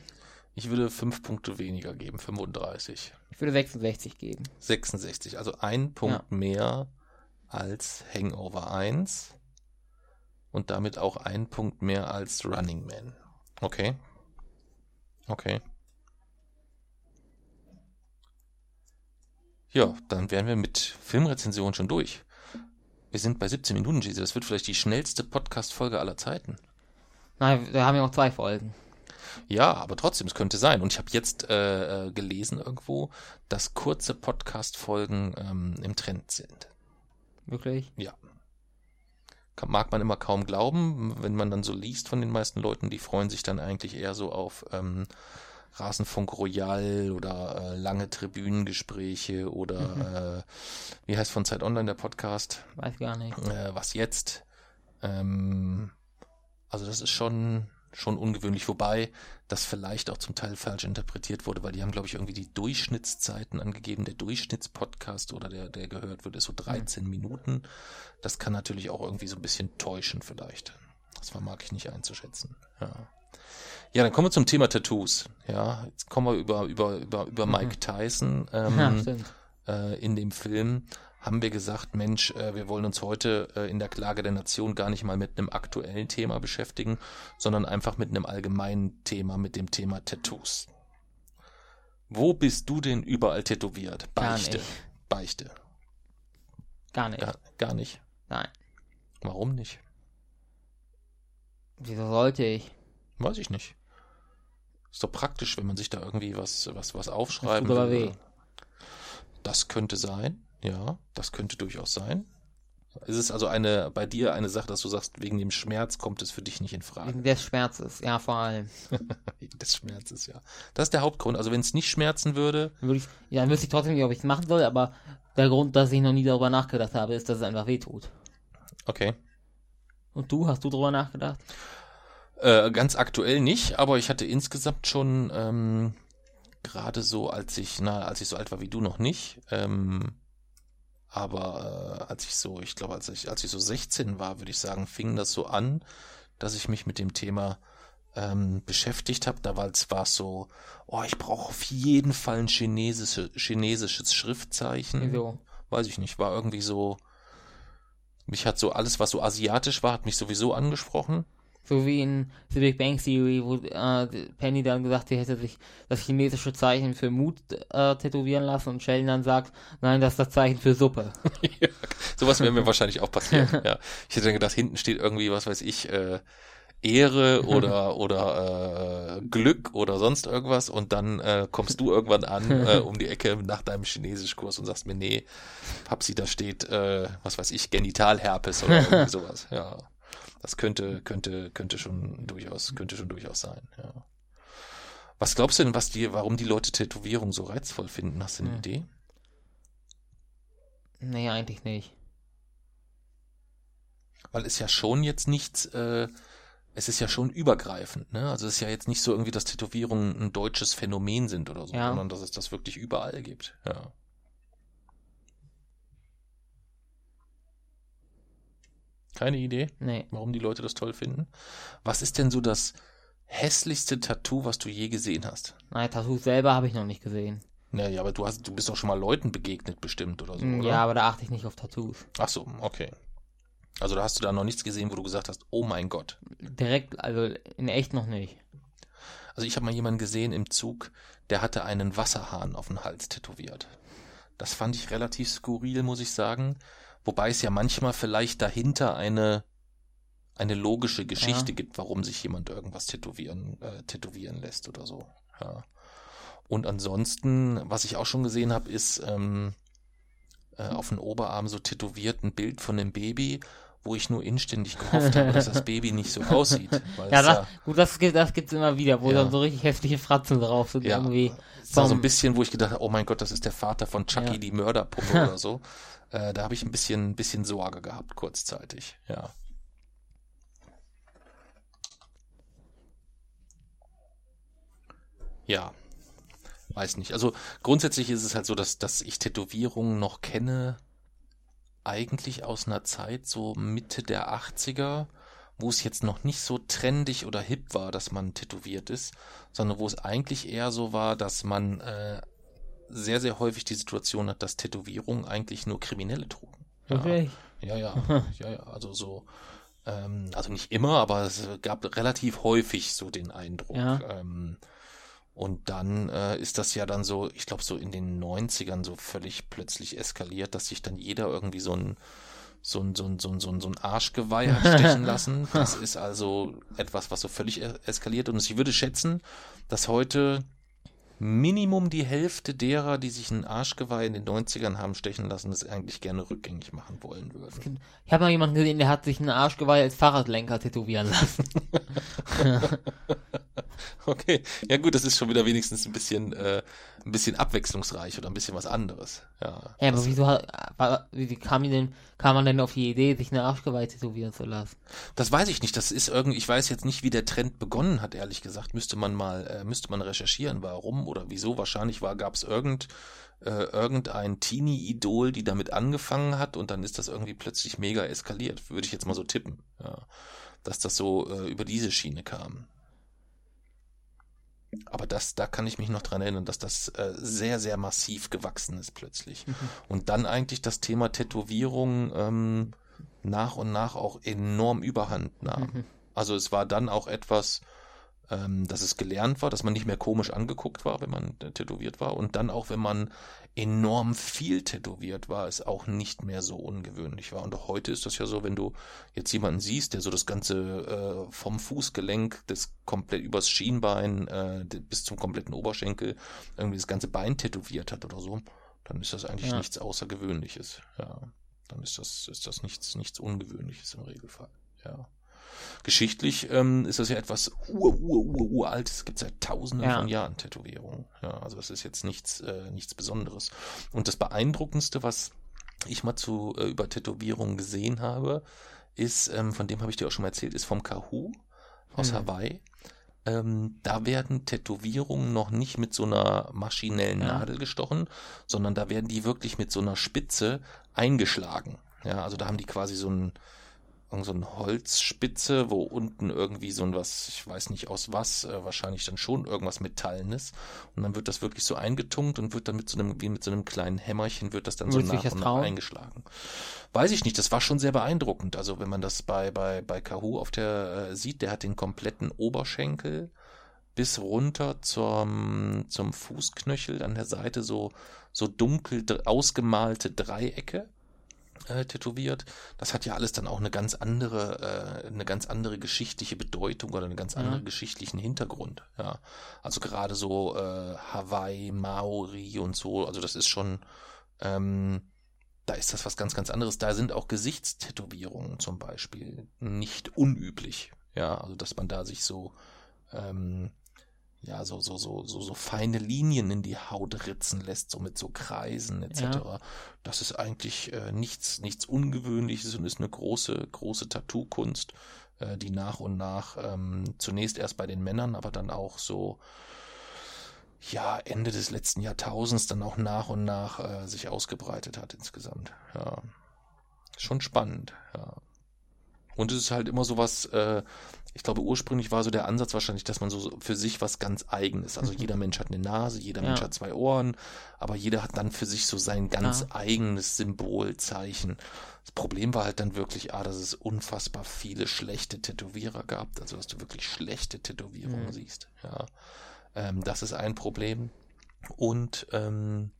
[SPEAKER 1] Ich würde 5 Punkte weniger geben, 35.
[SPEAKER 2] Ich würde 66 geben.
[SPEAKER 1] 66, also ein Punkt mehr als Hangover 1 und damit auch ein Punkt mehr als Running Man. Okay. Okay. Ja, dann wären wir mit Filmrezension schon durch. Wir sind bei 17 Minuten, Jesus. Das wird vielleicht die schnellste Podcast-Folge aller Zeiten.
[SPEAKER 2] Nein, wir haben ja noch zwei Folgen.
[SPEAKER 1] Ja, aber trotzdem, es könnte sein. Und ich habe jetzt äh, äh, gelesen irgendwo, dass kurze Podcast-Folgen ähm, im Trend sind.
[SPEAKER 2] Wirklich?
[SPEAKER 1] Ja. Mag man immer kaum glauben, wenn man dann so liest von den meisten Leuten, die freuen sich dann eigentlich eher so auf ähm, Rasenfunk Royal oder äh, lange Tribünengespräche oder äh, wie heißt von Zeit Online der Podcast?
[SPEAKER 2] Weiß gar nicht.
[SPEAKER 1] äh, was jetzt? Ähm, also das ist schon schon ungewöhnlich, wobei das vielleicht auch zum Teil falsch interpretiert wurde, weil die haben, glaube ich, irgendwie die Durchschnittszeiten angegeben. Der Durchschnittspodcast oder der, der gehört wird, ist so 13 Minuten. Das kann natürlich auch irgendwie so ein bisschen täuschen vielleicht. Das vermag ich nicht einzuschätzen. Ja. Ja, dann kommen wir zum Thema Tattoos. Ja, jetzt kommen wir über, über, über, über Mike Tyson. Ähm,
[SPEAKER 2] Ja,
[SPEAKER 1] äh, in dem Film haben wir gesagt, Mensch, äh, wir wollen uns heute äh, in der Klage der Nation gar nicht mal mit einem aktuellen Thema beschäftigen, sondern einfach mit einem allgemeinen Thema, mit dem Thema Tattoos. Wo bist du denn überall tätowiert?
[SPEAKER 2] Gar
[SPEAKER 1] Beichte.
[SPEAKER 2] nicht.
[SPEAKER 1] Beichte.
[SPEAKER 2] Gar nicht.
[SPEAKER 1] Gar, gar nicht.
[SPEAKER 2] Nein.
[SPEAKER 1] Warum nicht?
[SPEAKER 2] Wieso sollte ich?
[SPEAKER 1] Weiß ich nicht. Ist doch praktisch, wenn man sich da irgendwie was, was, was aufschreiben
[SPEAKER 2] tut aber
[SPEAKER 1] will.
[SPEAKER 2] weh.
[SPEAKER 1] Das könnte sein, ja, das könnte durchaus sein. Ist es also eine, bei dir eine Sache, dass du sagst, wegen dem Schmerz kommt es für dich nicht in Frage?
[SPEAKER 2] Wegen des Schmerzes, ja, vor allem.
[SPEAKER 1] Wegen des Schmerzes, ja. Das ist der Hauptgrund. Also wenn es nicht schmerzen würde,
[SPEAKER 2] Dann würde ich, ja, dann wüsste ich trotzdem nicht, ob ich es machen soll, aber der Grund, dass ich noch nie darüber nachgedacht habe, ist, dass es einfach weh tut.
[SPEAKER 1] okay.
[SPEAKER 2] Und du, hast du darüber nachgedacht?
[SPEAKER 1] Äh, ganz aktuell nicht, aber ich hatte insgesamt schon ähm, gerade so, als ich, na, als ich so alt war wie du noch nicht, ähm, Aber äh, als ich so, ich glaube, als ich, als ich so 16 war, würde ich sagen, fing das so an, dass ich mich mit dem Thema ähm, beschäftigt habe. Da war es so, oh, ich brauche auf jeden Fall ein chinesische, chinesisches Schriftzeichen.
[SPEAKER 2] Wieso?
[SPEAKER 1] Weiß ich nicht, war irgendwie so, mich hat so alles, was so asiatisch war, hat mich sowieso angesprochen.
[SPEAKER 2] So wie in The Big Bang Theory, wo äh, Penny dann gesagt, sie hätte sich das chinesische Zeichen für Mut äh, tätowieren lassen und Sheldon dann sagt, nein, das ist das Zeichen für Suppe.
[SPEAKER 1] ja, sowas wäre mir wahrscheinlich auch passiert. ja. Ich hätte dann gedacht, hinten steht irgendwie, was weiß ich, äh, Ehre oder oder äh, Glück oder sonst irgendwas und dann äh, kommst du irgendwann an äh, um die Ecke nach deinem Chinesischkurs und sagst mir, nee, Papsi, da steht, äh, was weiß ich, Genitalherpes oder irgendwie sowas. Ja. Das könnte, könnte, könnte schon durchaus, könnte schon durchaus sein, ja. Was glaubst du denn, was die, warum die Leute Tätowierung so reizvoll finden? Hast du eine
[SPEAKER 2] Hm.
[SPEAKER 1] Idee?
[SPEAKER 2] Nee, eigentlich nicht.
[SPEAKER 1] Weil es ja schon jetzt nichts, äh, es ist ja schon übergreifend, ne? Also es ist ja jetzt nicht so irgendwie, dass Tätowierungen ein deutsches Phänomen sind oder so,
[SPEAKER 2] Ja.
[SPEAKER 1] sondern dass es das wirklich überall gibt, ja. Keine Idee,
[SPEAKER 2] Nee.
[SPEAKER 1] warum die Leute das toll finden. Was ist denn so das hässlichste Tattoo, was du je gesehen hast?
[SPEAKER 2] Nein, Tattoos selber habe ich noch nicht gesehen.
[SPEAKER 1] Naja, aber du hast, du bist doch schon mal Leuten begegnet bestimmt oder so,
[SPEAKER 2] Mm,
[SPEAKER 1] oder?
[SPEAKER 2] ja, aber da achte ich nicht auf Tattoos.
[SPEAKER 1] Ach so, okay. Also da hast du da noch nichts gesehen, wo du gesagt hast, oh mein Gott.
[SPEAKER 2] Direkt, also in echt noch nicht.
[SPEAKER 1] Also ich habe mal jemanden gesehen im Zug, der hatte einen Wasserhahn auf den Hals tätowiert. Das fand ich relativ skurril, muss ich sagen. Wobei es ja manchmal vielleicht dahinter eine, eine logische Geschichte
[SPEAKER 2] Ja.
[SPEAKER 1] gibt, warum sich jemand irgendwas tätowieren, äh, tätowieren lässt oder so. Ja. Und ansonsten, was ich auch schon gesehen habe, ist ähm, äh, auf dem Oberarm so tätowiert ein Bild von einem Baby, wo ich nur inständig gehofft habe, dass das Baby nicht so aussieht.
[SPEAKER 2] Ja, das, gut, das gibt das gibt's immer wieder, wo
[SPEAKER 1] Ja.
[SPEAKER 2] dann so richtig heftige Fratzen drauf sind
[SPEAKER 1] Ja.
[SPEAKER 2] irgendwie.
[SPEAKER 1] Es war so ein bisschen, wo ich gedacht habe, oh mein Gott, das ist der Vater von Chucky,
[SPEAKER 2] Ja.
[SPEAKER 1] die Mörderpuppe oder so. Äh, da habe ich ein bisschen, bisschen Sorge gehabt, kurzzeitig, ja. Ja, weiß nicht. Also grundsätzlich ist es halt so, dass, dass ich Tätowierungen noch kenne, eigentlich aus einer Zeit so Mitte der 80er, wo es jetzt noch nicht so trendig oder hip war, dass man tätowiert ist, sondern wo es eigentlich eher so war, dass man äh, sehr, sehr häufig die Situation hat, dass Tätowierungen eigentlich nur Kriminelle trugen. Ja,
[SPEAKER 2] Wirklich?
[SPEAKER 1] ja, ja, ja, ja, also so, ähm, also nicht immer, aber es gab relativ häufig so den Eindruck.
[SPEAKER 2] Ja.
[SPEAKER 1] Ähm, und dann äh, ist das ja dann so, ich glaube so in den 90ern so völlig plötzlich eskaliert, dass sich dann jeder irgendwie so ein so ein, so ein, so ein, so ein, so ein Arschgeweih hat stechen lassen. Das ist also etwas, was so völlig e- eskaliert. Und ich würde schätzen, dass heute Minimum die Hälfte derer, die sich ein Arschgeweih in den 90ern haben stechen lassen, das eigentlich gerne rückgängig machen wollen würden.
[SPEAKER 2] Ich habe mal jemanden gesehen, der hat sich einen Arschgeweih als Fahrradlenker tätowieren lassen.
[SPEAKER 1] Okay, ja gut, das ist schon wieder wenigstens ein bisschen, äh, ein bisschen abwechslungsreich oder ein bisschen was anderes. Ja,
[SPEAKER 2] Ja, aber wieso war, wie kam, denn, kam man denn auf die Idee, sich eine Arschgeweih tätowieren zu lassen?
[SPEAKER 1] das weiß ich nicht. Das ist irgendwie, ich weiß jetzt nicht, wie der Trend begonnen hat, ehrlich gesagt. Müsste man mal, äh, müsste man recherchieren, warum oder wieso. Wahrscheinlich war, gab es irgend, äh, irgendein Teenie-Idol, die damit angefangen hat und dann ist das irgendwie plötzlich mega eskaliert. Würde ich jetzt mal so tippen. Ja. Dass das so äh, über diese Schiene kam. Aber das, da kann ich mich noch dran erinnern, dass das äh, sehr, sehr massiv gewachsen ist plötzlich. Und dann eigentlich das Thema Tätowierung ähm, nach und nach auch enorm überhand nahm.
[SPEAKER 2] Mhm.
[SPEAKER 1] Also es war dann auch etwas, ähm, dass es gelernt war, dass man nicht mehr komisch angeguckt war, wenn man äh, tätowiert war. Und dann auch, wenn man enorm viel tätowiert war, es auch nicht mehr so ungewöhnlich war. Und auch heute ist das ja so, wenn du jetzt jemanden siehst, der so das Ganze äh, vom Fußgelenk das komplett übers Schienbein äh, bis zum kompletten Oberschenkel irgendwie das ganze Bein tätowiert hat oder so, dann ist das eigentlich
[SPEAKER 2] Ja.
[SPEAKER 1] nichts Außergewöhnliches. Ja, dann ist das ist das nichts nichts Ungewöhnliches im Regelfall. Ja. Geschichtlich ähm, ist das ja etwas ur, ur, ur, uralt. Es gibt seit tausenden
[SPEAKER 2] Ja.
[SPEAKER 1] von Jahren Tätowierungen. Ja, also das ist jetzt nichts, äh, nichts Besonderes. Und das Beeindruckendste, was ich mal zu äh, über Tätowierungen gesehen habe, ist, ähm, von dem habe ich dir auch schon mal erzählt, ist vom Kahoo aus
[SPEAKER 2] Mhm.
[SPEAKER 1] Hawaii. ähm, da werden Tätowierungen noch nicht mit so einer maschinellen
[SPEAKER 2] Ja.
[SPEAKER 1] Nadel gestochen, sondern da werden die wirklich mit so einer Spitze eingeschlagen. Ja, also da haben die quasi so ein, irgend so eine Holzspitze, wo unten irgendwie so ein was, ich weiß nicht aus was, äh, wahrscheinlich dann schon irgendwas Metallenes. Und dann wird das wirklich so eingetunkt und wird dann mit so einem, wie mit so einem kleinen Hämmerchen, wird das dann so nach und nach
[SPEAKER 2] trauen?
[SPEAKER 1] eingeschlagen. Weiß ich nicht, das war schon sehr beeindruckend. Also wenn man das bei, bei, bei Kahoo auf der äh, sieht, der hat den kompletten Oberschenkel bis runter zum, zum Fußknöchel an der Seite so, so dunkel ausgemalte Dreiecke äh, tätowiert. Das hat ja alles dann auch eine ganz andere, äh, eine ganz andere geschichtliche Bedeutung oder einen ganz
[SPEAKER 2] Ja.
[SPEAKER 1] anderen geschichtlichen Hintergrund. Ja, also gerade so äh, Hawaii, Maori und so. Also das ist schon, ähm, da ist das was ganz, ganz anderes. Da sind auch Gesichtstätowierungen zum Beispiel nicht unüblich. Ja, also dass man da sich so ähm, ja, so, so, so, so, so feine Linien in die Haut ritzen lässt, so mit so Kreisen etc.
[SPEAKER 2] Ja.
[SPEAKER 1] Das ist eigentlich äh, nichts, nichts Ungewöhnliches und ist eine große, große Tattoo-Kunst, äh, die nach und nach ähm, zunächst erst bei den Männern, aber dann auch so ja, Ende des letzten Jahrtausends dann auch nach und nach äh, sich ausgebreitet hat insgesamt. Ja. Schon spannend, ja. Und es ist halt immer so was, äh, ich glaube, ursprünglich war so der Ansatz wahrscheinlich, dass man so für sich was ganz eigenes. Also jeder Mensch hat eine Nase, jeder
[SPEAKER 2] Ja.
[SPEAKER 1] Mensch hat zwei Ohren, aber jeder hat dann für sich so sein ganz
[SPEAKER 2] Ja.
[SPEAKER 1] eigenes Symbol, Zeichen. Das Problem war halt dann wirklich, ah, dass es unfassbar viele schlechte Tätowierer gab, also dass du wirklich schlechte Tätowierungen
[SPEAKER 2] Mhm.
[SPEAKER 1] siehst. Ja, ähm, das ist ein Problem. Und ähm,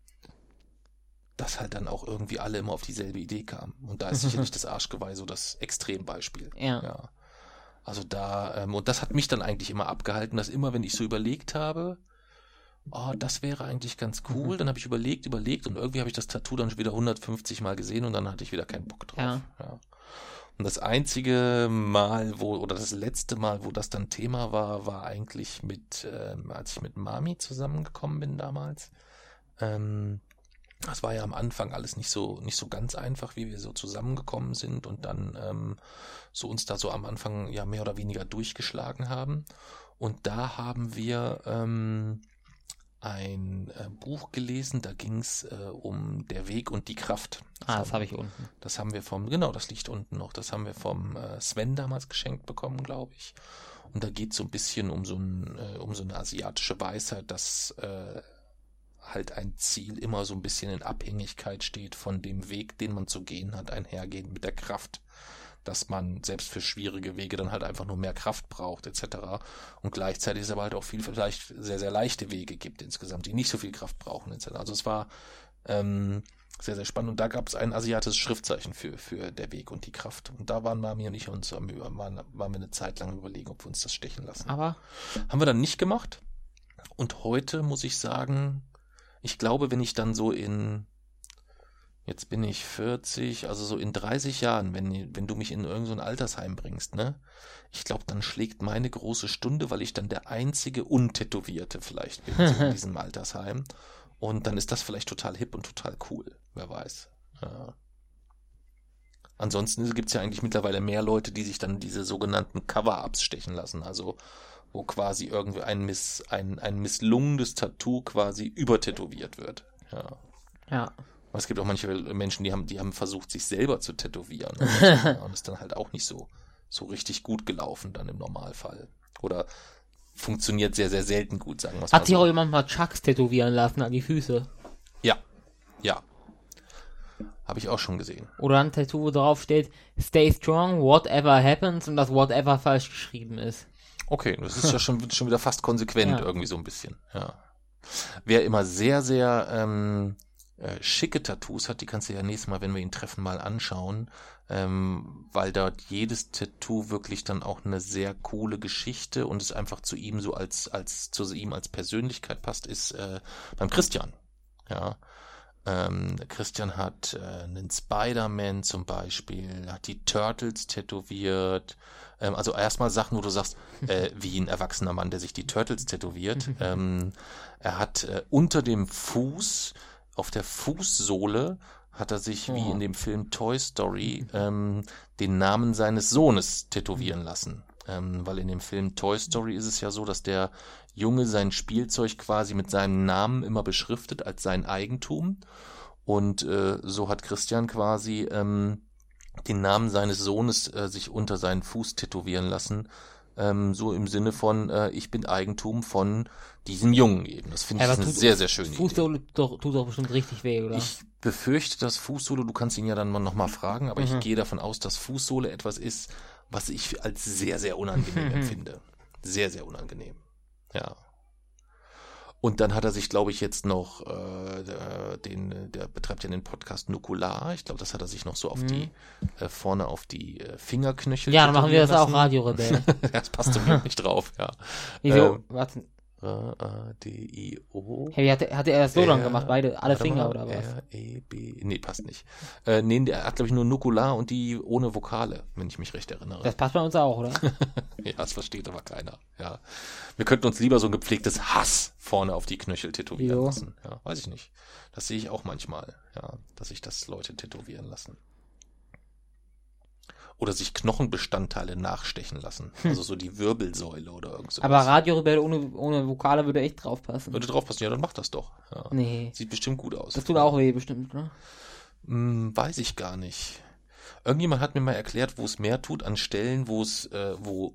[SPEAKER 1] dass halt dann auch irgendwie alle immer auf dieselbe Idee kamen. Und da ist sicherlich das Arschgeweih so das Extrembeispiel.
[SPEAKER 2] Ja.
[SPEAKER 1] Ja. Also da, ähm, und das hat mich dann eigentlich immer abgehalten, dass immer, wenn ich so überlegt habe, oh, das wäre eigentlich ganz cool,
[SPEAKER 2] Mhm.
[SPEAKER 1] dann habe ich überlegt, überlegt und irgendwie habe ich das Tattoo dann schon wieder 150 Mal gesehen und dann hatte ich wieder keinen Bock drauf.
[SPEAKER 2] Ja.
[SPEAKER 1] Und das einzige Mal, wo, oder das letzte Mal, wo das dann Thema war, war eigentlich mit, ähm, als ich mit Mami zusammengekommen bin damals. Ähm, das war ja am Anfang alles nicht so, nicht so ganz einfach, wie wir so zusammengekommen sind und dann ähm, so uns da so am Anfang ja mehr oder weniger durchgeschlagen haben. Und da haben wir ähm, ein äh, Buch gelesen, da ging es äh, um der Weg und die Kraft.
[SPEAKER 2] Ah, das habe ich unten.
[SPEAKER 1] das haben wir vom, genau, das liegt unten noch. Das haben wir vom äh, Sven damals geschenkt bekommen, glaube ich. Und da geht so ein bisschen um so, ein, äh, um so eine asiatische Weisheit, dass äh, halt ein Ziel immer so ein bisschen in Abhängigkeit steht von dem Weg, den man zu gehen hat, einhergehend mit der Kraft. Dass man selbst für schwierige Wege dann halt einfach nur mehr Kraft braucht, etc. Und gleichzeitig es aber halt auch viel vielleicht sehr, sehr leichte Wege gibt insgesamt, die nicht so viel Kraft brauchen, etc. Also es war ähm, sehr, sehr spannend. Und da gab es ein asiatisches Schriftzeichen für, für der Weg und die Kraft. Und da waren Mami und ich uns am waren, waren wir eine Zeit lang überlegen, ob wir uns das stechen lassen.
[SPEAKER 2] Aber
[SPEAKER 1] Haben wir dann nicht gemacht. Und heute muss ich sagen, ich glaube, wenn ich dann so in, jetzt bin ich 40, also so in 30 Jahren, wenn, wenn du mich in irgendein so ein Altersheim bringst, ne? Ich glaube, dann schlägt meine große Stunde, weil ich dann der einzige Untätowierte vielleicht bin so in diesem Altersheim. Und dann ist das vielleicht total hip und total cool. Wer weiß. Ja. Ansonsten gibt es ja eigentlich mittlerweile mehr Leute, die sich dann diese sogenannten Cover-Ups stechen lassen. Also wo quasi irgendwie ein, miss, ein, ein misslungenes Tattoo quasi übertätowiert wird. Ja.
[SPEAKER 2] ja.
[SPEAKER 1] Es gibt auch manche Menschen, die haben, die haben versucht, sich selber zu tätowieren. Und, ist dann halt auch nicht so, so richtig gut gelaufen dann im Normalfall. Oder funktioniert sehr, sehr selten gut, sagen wir es mal
[SPEAKER 2] Hat sich
[SPEAKER 1] so.
[SPEAKER 2] auch jemand mal Chucks tätowieren lassen an die Füße?
[SPEAKER 1] Ja, ja. Habe ich auch schon gesehen.
[SPEAKER 2] Oder ein Tattoo, wo drauf steht, stay strong, whatever happens und das whatever falsch geschrieben ist.
[SPEAKER 1] Okay, das ist ja schon, schon wieder fast konsequent
[SPEAKER 2] Ja.
[SPEAKER 1] irgendwie so ein bisschen. Ja. Wer immer sehr, sehr ähm, äh, schicke Tattoos hat, die kannst du ja nächstes Mal, wenn wir ihn treffen, mal anschauen, ähm, weil dort jedes Tattoo wirklich dann auch eine sehr coole Geschichte und es einfach zu ihm so als, als, zu ihm als Persönlichkeit passt, ist äh, beim Christian. Ja. Ähm, Christian hat äh, einen Spider-Man zum Beispiel, hat die Turtles tätowiert. Ähm, also erstmal Sachen, wo du sagst, äh, wie ein erwachsener Mann, der sich die Turtles tätowiert. ähm, er hat äh, unter dem Fuß, auf der Fußsohle, hat er sich wie
[SPEAKER 2] Oh.
[SPEAKER 1] in dem Film Toy Story ähm, den Namen seines Sohnes tätowieren lassen. Ähm, weil in dem Film Toy Story ist es ja so, dass der Junge sein Spielzeug quasi mit seinem Namen immer beschriftet als sein Eigentum. Und äh, so hat Christian quasi ähm, den Namen seines Sohnes äh, sich unter seinen Fuß tätowieren lassen. Ähm, so im Sinne von, äh, ich bin Eigentum von diesem Jungen eben. Das finde ich eine
[SPEAKER 2] tut-
[SPEAKER 1] sehr, sehr schöne Idee.
[SPEAKER 2] Fußsohle tut doch bestimmt richtig weh, oder?
[SPEAKER 1] Ich befürchte, dass Fußsohle, du kannst ihn ja dann mal nochmal fragen, aber
[SPEAKER 2] Mhm.
[SPEAKER 1] ich gehe davon aus, dass Fußsohle etwas ist, was ich als sehr, sehr unangenehm empfinde. Sehr, sehr unangenehm. Ja. Und dann hat er sich, glaube ich, jetzt noch, äh, der- den, der betreibt ja den Podcast Nukular. Ich glaube, das hat er sich noch so auf die, äh, vorne auf die äh, Fingerknöchel.
[SPEAKER 2] Mhm. ja, dann machen wir das auch,
[SPEAKER 1] tätowieren
[SPEAKER 2] Radio Rebell.
[SPEAKER 1] lassen. das passt zum Glück nicht drauf, ja.
[SPEAKER 2] Wieso?
[SPEAKER 1] Ähm,
[SPEAKER 2] Warte.
[SPEAKER 1] R-A-D-I-O.
[SPEAKER 2] Wie hatte, hatte er das so
[SPEAKER 1] R-
[SPEAKER 2] gemacht? Beide, alle Finger oder was?
[SPEAKER 1] R, E, B, nee, passt nicht. Äh, nee, der hat, glaube ich, nur Nukular und die ohne Vokale, wenn ich mich recht erinnere.
[SPEAKER 2] Das passt bei uns auch, oder?
[SPEAKER 1] ja, das versteht aber keiner. Ja. Wir könnten uns lieber so ein gepflegtes Hass vorne auf die Knöchel tätowieren
[SPEAKER 2] Wieso?
[SPEAKER 1] lassen. Ja, weiß ich nicht. Das sehe ich auch manchmal, ja, dass sich das Leute tätowieren lassen. Oder sich Knochenbestandteile nachstechen lassen. Also so die Wirbelsäule oder irgend sowas.
[SPEAKER 2] Hm. Aber Radio Rebell ohne, ohne Vokale würde echt draufpassen.
[SPEAKER 1] Würde draufpassen, ja, dann mach das doch. Ja.
[SPEAKER 2] Nee.
[SPEAKER 1] Sieht bestimmt gut aus.
[SPEAKER 2] Das tut auch weh, bestimmt, ne?
[SPEAKER 1] Hm, weiß ich gar nicht. Irgendjemand hat mir mal erklärt, wo es mehr tut, an Stellen, wo es, äh, wo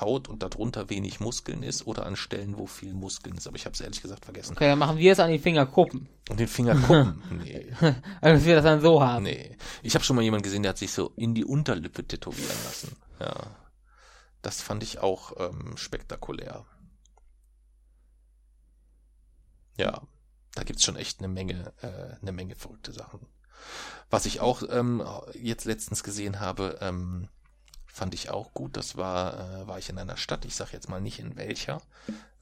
[SPEAKER 1] Haut und darunter wenig Muskeln ist oder an Stellen, wo viel Muskeln ist. Aber ich habe es ehrlich gesagt vergessen.
[SPEAKER 2] Okay, dann machen wir es an die Fingerkuppen.
[SPEAKER 1] Und den Finger gucken? Nee,
[SPEAKER 2] Also, dass wir das dann so haben.
[SPEAKER 1] nee. Ich habe schon mal jemanden gesehen, der hat sich so in die Unterlippe tätowieren lassen. Ja. Das fand ich auch ähm, spektakulär. Ja, da gibt's schon echt eine Menge, äh, eine Menge verrückte Sachen. Was ich auch ähm, jetzt letztens gesehen habe, ähm, fand ich auch gut. Das war, äh, war ich in einer Stadt, ich sage jetzt mal nicht in welcher.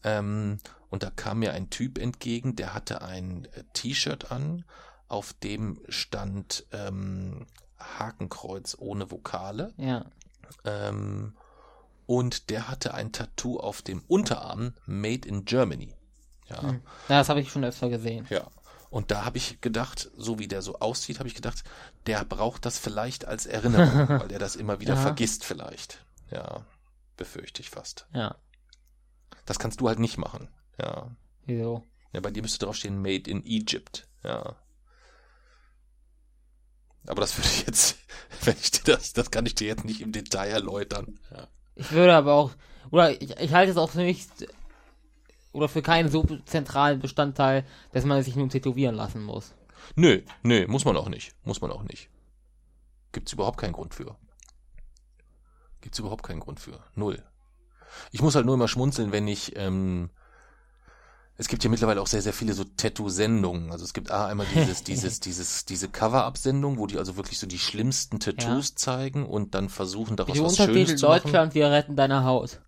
[SPEAKER 1] Ähm, und da kam mir ein Typ entgegen, der hatte ein äh, T-Shirt an, auf dem stand ähm, Hakenkreuz ohne Vokale.
[SPEAKER 2] Ja.
[SPEAKER 1] Ähm, und der hatte ein Tattoo auf dem Unterarm, Made in Germany. Ja.
[SPEAKER 2] Hm. Ja, das habe ich schon öfter gesehen.
[SPEAKER 1] Ja. Und da habe ich gedacht, so wie der so aussieht, habe ich gedacht, der braucht das vielleicht als Erinnerung, weil der das immer wieder
[SPEAKER 2] Ja.
[SPEAKER 1] vergisst vielleicht. Ja, befürchte ich fast.
[SPEAKER 2] Ja.
[SPEAKER 1] Das kannst du halt nicht machen. Ja.
[SPEAKER 2] Wieso?
[SPEAKER 1] Ja, bei dir müsste draufstehen Made in Egypt. Ja. Aber das würde ich jetzt, wenn ich dir das, das kann ich dir jetzt nicht im Detail erläutern. Ja.
[SPEAKER 2] Ich würde aber auch, oder ich, ich halte es auch für nicht, oder für keinen so zentralen Bestandteil, dass man sich nun tätowieren lassen muss.
[SPEAKER 1] Nö, nö, muss man auch nicht. Muss man auch nicht. Gibt's überhaupt keinen Grund für. Gibt's überhaupt keinen Grund für. Null. Ich muss halt nur immer schmunzeln, wenn ich, ähm, es gibt ja mittlerweile auch sehr, sehr viele so Tattoo-Sendungen. Also es gibt A, einmal dieses, dieses, dieses, diese Cover-Up-Sendung, wo die also wirklich so die schlimmsten Tattoos zeigen und dann versuchen daraus
[SPEAKER 2] Die
[SPEAKER 1] was Schönes zu machen.
[SPEAKER 2] Deutschland, wir retten deine Haut.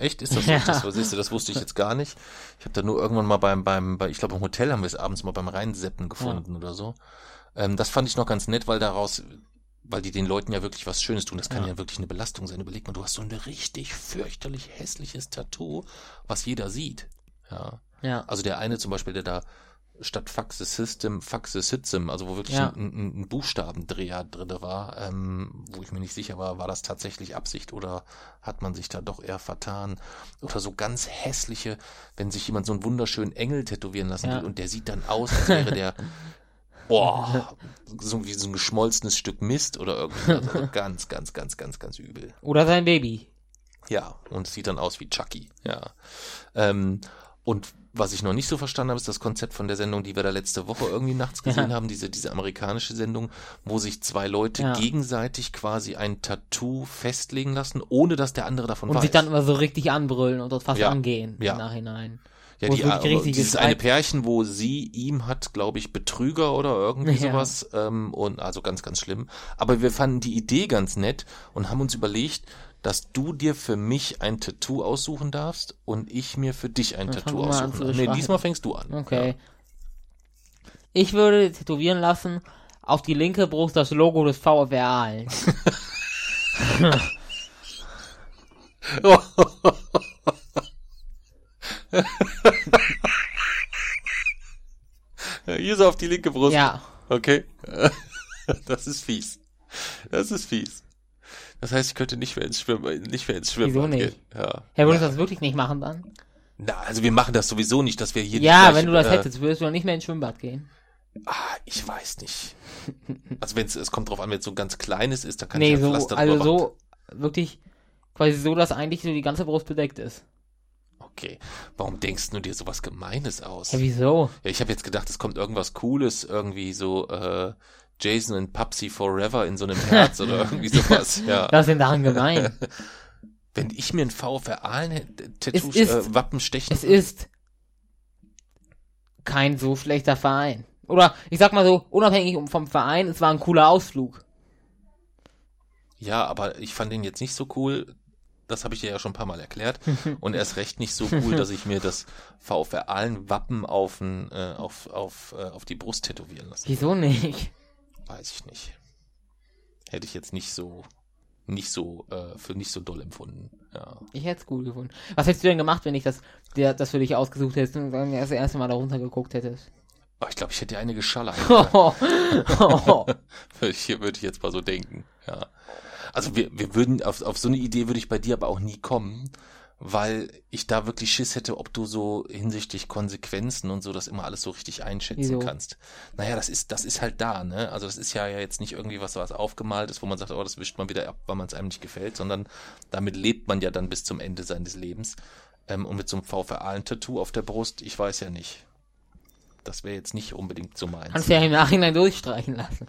[SPEAKER 1] Echt? Ist das so?
[SPEAKER 2] Ja.
[SPEAKER 1] Das, was siehst du, das wusste ich jetzt gar nicht. Ich habe da nur irgendwann mal beim, beim, bei, ich glaube im Hotel haben wir es abends mal beim Reinseppen gefunden oder so. Ähm, das fand ich noch ganz nett, weil daraus, weil die den Leuten ja wirklich was Schönes tun. Das kann ja,
[SPEAKER 2] Ja.
[SPEAKER 1] wirklich eine Belastung sein. Überleg mal, du hast so ein richtig fürchterlich hässliches Tattoo, was jeder sieht. Ja.
[SPEAKER 2] Ja.
[SPEAKER 1] Also der eine zum Beispiel, der da statt Fax the System, Fax the System, also wo wirklich
[SPEAKER 2] Ja.
[SPEAKER 1] ein, ein, ein Buchstabendreher drinne war, ähm, wo ich mir nicht sicher war, war das tatsächlich Absicht oder hat man sich da doch eher vertan? Oder so ganz hässliche, wenn sich jemand so einen wunderschönen Engel tätowieren lassen
[SPEAKER 2] Ja.
[SPEAKER 1] will und der sieht dann aus, als wäre der boah, so wie so ein geschmolzenes Stück Mist oder irgendwas. Also ganz, ganz, ganz, ganz, ganz übel.
[SPEAKER 2] Oder sein Baby.
[SPEAKER 1] Ja, und sieht dann aus wie Chucky, ja. Ähm, und was ich noch nicht so verstanden habe, ist das Konzept von der Sendung, die wir da letzte Woche irgendwie nachts gesehen
[SPEAKER 2] Ja.
[SPEAKER 1] haben, diese, diese amerikanische Sendung, wo sich zwei Leute
[SPEAKER 2] Ja.
[SPEAKER 1] gegenseitig quasi ein Tattoo festlegen lassen, ohne dass der andere davon
[SPEAKER 2] Und
[SPEAKER 1] weiß.
[SPEAKER 2] sich dann immer so richtig anbrüllen und dort fast
[SPEAKER 1] Ja.
[SPEAKER 2] angehen im Nachhinein.
[SPEAKER 1] ja, die,
[SPEAKER 2] richtig
[SPEAKER 1] dieses
[SPEAKER 2] ist,
[SPEAKER 1] eine Pärchen, wo sie ihm hat, glaube ich, Betrüger oder irgendwie
[SPEAKER 2] Ja.
[SPEAKER 1] sowas, ähm, und also ganz, ganz schlimm. Aber wir fanden die Idee ganz nett und haben uns überlegt, dass du dir für mich ein Tattoo aussuchen darfst und ich mir für dich ein
[SPEAKER 2] Dann
[SPEAKER 1] Tattoo aussuchen darf. Nee, diesmal fängst du an.
[SPEAKER 2] Okay. Ich würde tätowieren lassen auf die linke Brust das Logo des VfR Aalen.
[SPEAKER 1] Ja. Hier so auf die linke Brust.
[SPEAKER 2] Ja.
[SPEAKER 1] Okay. Das ist fies. Das ist fies. Das heißt, ich könnte nicht mehr ins Schwimmen, nicht mehr ins Schwimmen
[SPEAKER 2] Wieso nicht?
[SPEAKER 1] gehen. Ja.
[SPEAKER 2] Ja, würdest du das wirklich nicht machen dann?
[SPEAKER 1] Na, also wir machen das sowieso nicht, dass wir hier
[SPEAKER 2] Ja, wenn du das
[SPEAKER 1] äh,
[SPEAKER 2] hättest, würdest du dann nicht mehr ins Schwimmbad gehen.
[SPEAKER 1] Ah, ich weiß nicht. Also wenn es, kommt drauf an, wenn es so ein ganz kleines ist, dann kann
[SPEAKER 2] nee,
[SPEAKER 1] ich ja
[SPEAKER 2] so,
[SPEAKER 1] Pflaster
[SPEAKER 2] also so, wirklich, quasi so, dass eigentlich so die ganze Brust bedeckt ist.
[SPEAKER 1] Okay. Warum denkst du dir sowas Gemeines aus?
[SPEAKER 2] Ja, wieso?
[SPEAKER 1] Ja, ich habe jetzt gedacht, es kommt irgendwas Cooles, irgendwie so äh, Jason und Pupsy Forever in so einem Herz oder irgendwie sowas. Ja.
[SPEAKER 2] Was ist denn daran gemein?
[SPEAKER 1] Wenn ich mir ein VfR Aalen-Tattoo
[SPEAKER 2] Es ist-
[SPEAKER 1] äh, Wappen stechen
[SPEAKER 2] es ist kein so schlechter Verein. Oder ich sag mal so, unabhängig vom Verein, es war ein cooler Ausflug.
[SPEAKER 1] Ja, aber ich fand den jetzt nicht so cool. Das habe ich dir ja schon ein paar Mal erklärt. Und erst recht nicht so cool, dass ich mir das VfR Aalen Wappen auf, äh, auf, auf, äh, auf die Brust tätowieren lasse.
[SPEAKER 2] Wieso nicht?
[SPEAKER 1] Weiß ich nicht. Hätte ich jetzt nicht so, nicht so, äh, für nicht so doll empfunden. Ja.
[SPEAKER 2] Ich hätte es cool gefunden. Was hättest du denn gemacht, wenn ich das, der, das für dich ausgesucht hättest und dann das erste Mal da runtergeguckt hättest?
[SPEAKER 1] Oh, ich glaube, ich hätte dir eine geschallert.
[SPEAKER 2] Oh, oh.
[SPEAKER 1] Würde ich, würde ich jetzt mal so denken. Ja. Also wir, wir würden, auf, auf so eine Idee würde ich bei dir aber auch nie kommen, weil ich da wirklich Schiss hätte, ob du so hinsichtlich Konsequenzen und so das immer alles so richtig einschätzen
[SPEAKER 2] Wieso?
[SPEAKER 1] kannst. Naja, das ist, das ist halt da, ne? Also das ist ja jetzt nicht irgendwie was, was aufgemalt ist, wo man sagt, oh, das wischt man wieder ab, weil man es einem nicht gefällt, sondern damit lebt man ja dann bis zum Ende seines Lebens. Ähm, und mit so einem VfR-Tattoo auf der Brust, ich weiß ja nicht. Das wäre jetzt nicht unbedingt so meins.
[SPEAKER 2] Kannst du ja im Nachhinein durchstreichen lassen.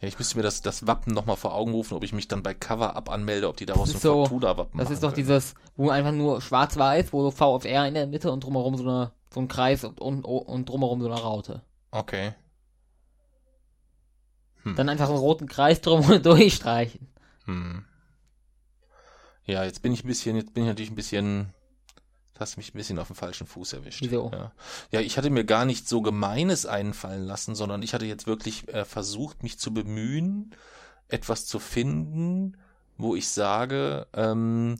[SPEAKER 1] Ja, ich müsste mir das, das Wappen nochmal vor Augen rufen, ob ich mich dann bei Cover ab anmelde, ob die daraus
[SPEAKER 2] Das
[SPEAKER 1] ein
[SPEAKER 2] so-
[SPEAKER 1] Fortuna-Wappen
[SPEAKER 2] Das ist doch
[SPEAKER 1] können.
[SPEAKER 2] dieses, wo einfach nur schwarz-weiß, wo so VfR in der Mitte und drumherum so, eine, so ein Kreis und, und, und drumherum so eine Raute.
[SPEAKER 1] Okay. Hm.
[SPEAKER 2] Dann einfach so einen roten Kreis drum und durchstreichen.
[SPEAKER 1] Hm. Ja, jetzt bin ich ein bisschen, jetzt bin ich natürlich ein bisschen, hast mich ein bisschen auf den falschen Fuß erwischt.
[SPEAKER 2] Wieso?
[SPEAKER 1] Ja. ja, ich hatte mir gar nicht so Gemeines einfallen lassen, sondern ich hatte jetzt wirklich äh, versucht, mich zu bemühen, etwas zu finden, wo ich sage, ähm,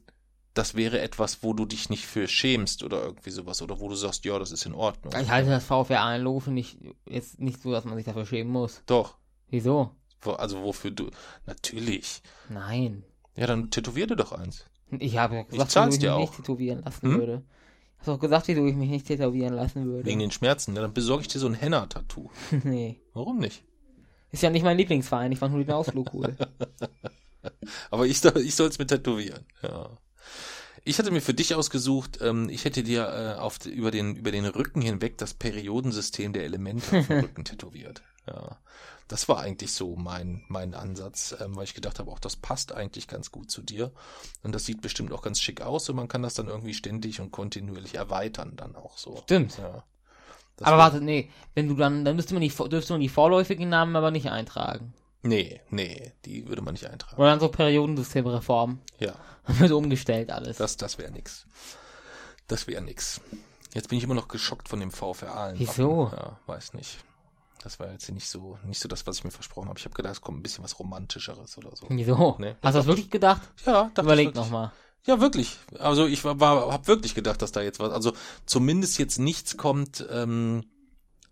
[SPEAKER 1] das wäre etwas, wo du dich nicht für schämst oder irgendwie sowas, oder wo du sagst, ja, das ist in Ordnung.
[SPEAKER 2] Ich halte das VfR-Logo nicht, jetzt nicht so, dass man sich dafür schämen muss.
[SPEAKER 1] Doch.
[SPEAKER 2] Wieso?
[SPEAKER 1] Also wofür du. Natürlich.
[SPEAKER 2] Nein.
[SPEAKER 1] Ja, dann tätowier dir doch eins.
[SPEAKER 2] Ich habe
[SPEAKER 1] Ich
[SPEAKER 2] gesagt,
[SPEAKER 1] zahl's
[SPEAKER 2] wieso ich mich
[SPEAKER 1] auch.
[SPEAKER 2] nicht tätowieren lassen
[SPEAKER 1] Hm?
[SPEAKER 2] würde. Hast doch gesagt, wieso ich mich nicht tätowieren lassen würde.
[SPEAKER 1] Wegen den Schmerzen. Ja, dann besorge ich dir so ein Henna-Tattoo.
[SPEAKER 2] nee.
[SPEAKER 1] Warum nicht?
[SPEAKER 2] Ist ja nicht mein Lieblingsverein, ich fand nur den Ausflug cool.
[SPEAKER 1] Aber ich, soll- ich soll es mit tätowieren. Ja. Ich hatte mir für dich ausgesucht, ähm, ich hätte dir äh, auf, über, den, über den Rücken hinweg das Periodensystem der Elemente auf dem Rücken tätowiert. Ja. Das war eigentlich so mein, mein Ansatz, ähm, weil ich gedacht habe, auch das passt eigentlich ganz gut zu dir. Und das sieht bestimmt auch ganz schick aus und man kann das dann irgendwie ständig und kontinuierlich erweitern dann auch so.
[SPEAKER 2] Stimmt.
[SPEAKER 1] Ja.
[SPEAKER 2] Aber
[SPEAKER 1] war-
[SPEAKER 2] warte, nee. Wenn du dann, dann müsste man die, dürfte man die vorläufigen Namen aber nicht eintragen.
[SPEAKER 1] Nee, nee, die würde man nicht eintragen.
[SPEAKER 2] Oder dann so Periodensystemreform.
[SPEAKER 1] Ja,
[SPEAKER 2] Dann wird umgestellt alles.
[SPEAKER 1] das, das wäre nix. Das wäre nix. Jetzt bin ich immer noch geschockt von dem VfR.
[SPEAKER 2] Wieso?
[SPEAKER 1] Ja, weiß nicht. Das war jetzt nicht so, nicht so das, was ich mir versprochen habe. Ich habe gedacht, es kommt ein bisschen was Romantischeres oder so.
[SPEAKER 2] Wieso?
[SPEAKER 1] Nee.
[SPEAKER 2] Hast du das wirklich gedacht?
[SPEAKER 1] Ja, dachte
[SPEAKER 2] Überleg nochmal.
[SPEAKER 1] Ja, wirklich. Also ich war, war habe wirklich gedacht, dass da jetzt was, also zumindest jetzt nichts kommt, ähm,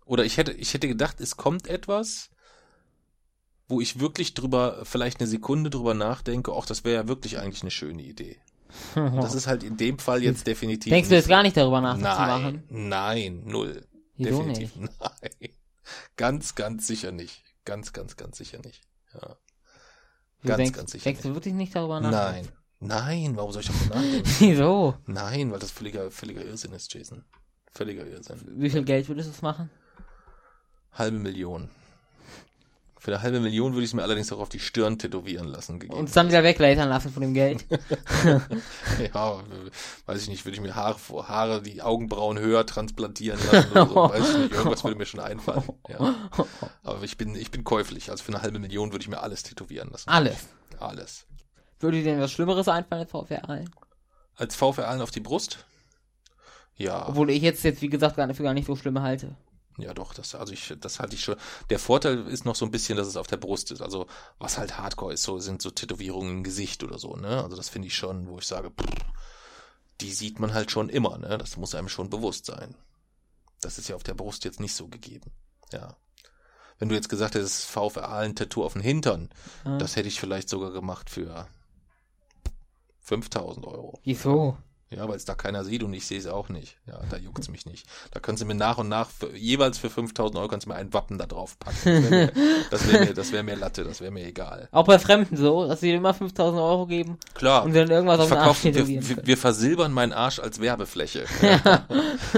[SPEAKER 1] oder ich hätte, ich hätte gedacht, es kommt etwas, wo ich wirklich drüber, vielleicht eine Sekunde drüber nachdenke, ach, das wäre ja wirklich eigentlich eine schöne Idee. Das ist halt in dem Fall jetzt definitiv.
[SPEAKER 2] Denkst du
[SPEAKER 1] nicht
[SPEAKER 2] jetzt gar nicht darüber nach, das zu
[SPEAKER 1] Nein, nein, null.
[SPEAKER 2] Wieso
[SPEAKER 1] definitiv nein. Ganz, ganz sicher nicht. Ganz, ganz, ganz sicher nicht. Ja.
[SPEAKER 2] Du
[SPEAKER 1] Ganz,
[SPEAKER 2] denkst,
[SPEAKER 1] ganz sicher
[SPEAKER 2] denkst du wirklich nicht darüber nach?
[SPEAKER 1] Nein. Nein, warum soll ich darüber nachdenken?
[SPEAKER 2] Wieso?
[SPEAKER 1] Nein, weil das völliger, völliger Irrsinn ist, Jason. Völliger Irrsinn.
[SPEAKER 2] Wie viel Geld würdest du es machen?
[SPEAKER 1] Halbe Million. Für eine halbe Million würde ich es mir allerdings auch auf die Stirn tätowieren lassen.
[SPEAKER 2] Und es dann wieder weglasern lassen von dem Geld?
[SPEAKER 1] ja, weiß ich nicht, würde ich mir Haare, Haare, die Augenbrauen höher transplantieren lassen oder so, weiß ich nicht, irgendwas würde mir schon einfallen. Ja. Aber ich bin, ich bin käuflich, also für eine halbe Million würde ich mir alles tätowieren lassen.
[SPEAKER 2] Alles.
[SPEAKER 1] Alles.
[SPEAKER 2] Würde dir denn was Schlimmeres einfallen als VfR Aalen?
[SPEAKER 1] Als VfR allen auf die Brust? Ja.
[SPEAKER 2] Obwohl ich jetzt, jetzt wie gesagt, gar nicht, für gar nicht so schlimm halte.
[SPEAKER 1] Ja, doch, das, also ich, das halte ich schon. Der Vorteil ist noch so ein bisschen, dass es auf der Brust ist. Also, was halt Hardcore ist, so sind so Tätowierungen im Gesicht oder so, ne? Also, das finde ich schon, wo ich sage, pff, die sieht man halt schon immer, ne? Das muss einem schon bewusst sein. Das ist ja auf der Brust jetzt nicht so gegeben. Ja. Wenn du jetzt gesagt hättest, VfR ein Tattoo auf den Hintern,
[SPEAKER 2] Ja.
[SPEAKER 1] das hätte ich vielleicht sogar gemacht für 5000 Euro.
[SPEAKER 2] Wieso?
[SPEAKER 1] Ja, weil es da keiner sieht und ich sehe es auch nicht. Ja, da juckt's mich nicht. Da können sie mir nach und nach, für, jeweils für 5000 Euro, kannst du mir ein Wappen da drauf packen. Das wäre mir, das wär mir, das wär mir Latte, das wäre mir egal.
[SPEAKER 2] Auch bei Fremden so, dass sie immer 5000 Euro geben
[SPEAKER 1] Klar.
[SPEAKER 2] und dann irgendwas auf den Arsch
[SPEAKER 1] wir, wir, versilbern meinen Arsch als Werbefläche. Ja.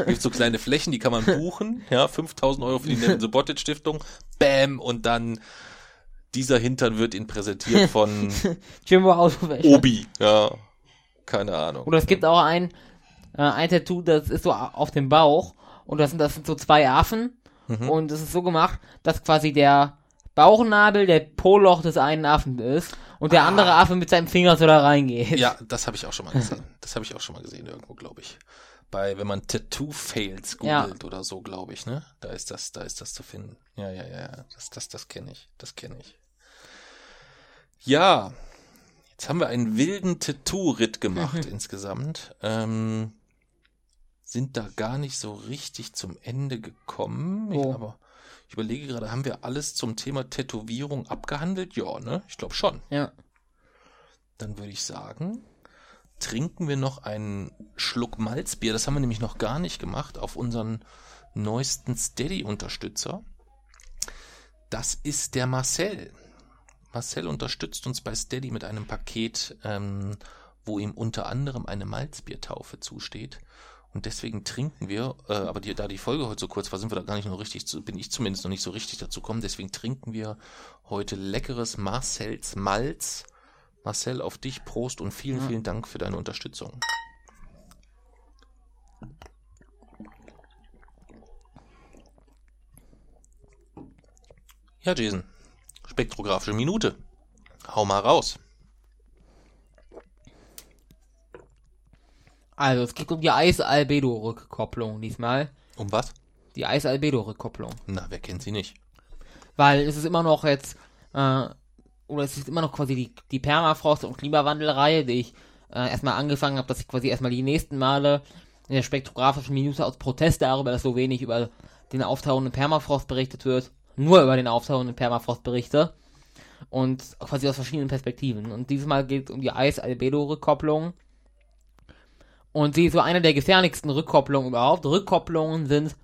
[SPEAKER 1] Gibt so kleine Flächen, die kann man buchen. Ja, 5000 Euro für die Neville Subotic Stiftung. Bam. Und dann dieser Hintern wird ihnen präsentiert von
[SPEAKER 2] Jimbo.
[SPEAKER 1] Obi. Ja, keine Ahnung.
[SPEAKER 2] Oder es gibt auch ein, äh, ein Tattoo, das ist so auf dem Bauch und das sind, das sind so zwei Affen
[SPEAKER 1] Mhm.
[SPEAKER 2] und es ist so gemacht, dass quasi der Bauchnabel der Poloch des einen Affen ist und der
[SPEAKER 1] Ah.
[SPEAKER 2] andere Affe mit seinem Finger so da reingeht.
[SPEAKER 1] Ja, das habe ich auch schon mal gesehen. Das habe ich auch schon mal gesehen irgendwo, glaube ich. Bei, wenn man Tattoo-Fails
[SPEAKER 2] Ja.
[SPEAKER 1] googelt oder so, glaube ich, ne? Da ist das, da ist das zu finden. Ja, ja, ja, ja. das, das, das kenne ich. Das kenne ich. Ja, jetzt haben wir einen wilden Tattoo-Ritt gemacht insgesamt. Ähm, sind da gar nicht so richtig zum Ende gekommen. Ich,
[SPEAKER 2] Oh.
[SPEAKER 1] aber ich überlege gerade, haben wir alles zum Thema Tätowierung abgehandelt? Ja, ne? Ich glaube schon.
[SPEAKER 2] Ja.
[SPEAKER 1] Dann würde ich sagen, trinken wir noch einen Schluck Malzbier. Das haben wir nämlich noch gar nicht gemacht auf unseren neuesten Steady-Unterstützer. Das ist der Marcel. Marcel unterstützt uns bei Steady mit einem Paket, ähm, wo ihm unter anderem eine Malzbiertaufe zusteht. Und deswegen trinken wir, äh, aber die, da die Folge heute so kurz war, sind wir da gar nicht noch richtig zu, bin ich zumindest noch nicht so richtig dazu gekommen. Deswegen trinken wir heute leckeres Marcels Malz. Marcel, auf dich Prost und vielen, vielen Dank für deine Unterstützung. Ja, Jason. Spektrographische Minute. Hau mal raus.
[SPEAKER 2] Also es geht um die Eis-Albedo-Rückkopplung diesmal.
[SPEAKER 1] Um was?
[SPEAKER 2] Die Eis-Albedo-Rückkopplung.
[SPEAKER 1] Na, wer kennt sie nicht?
[SPEAKER 2] Weil es ist immer noch jetzt, äh, oder es ist immer noch quasi die, die Permafrost- und Klimawandelreihe, die ich äh, erstmal angefangen habe, dass ich quasi erstmal die nächsten Male in der spektrographischen Minute aus Protest darüber, dass so wenig über den auftauenden Permafrost berichtet wird, nur über den auftauenden Permafrost berichte. Und quasi aus verschiedenen Perspektiven. Und dieses Mal geht es um die Eis-Albedo-Rückkopplung. Und sie ist so eine der gefährlichsten Rückkopplungen überhaupt. Rückkopplungen sind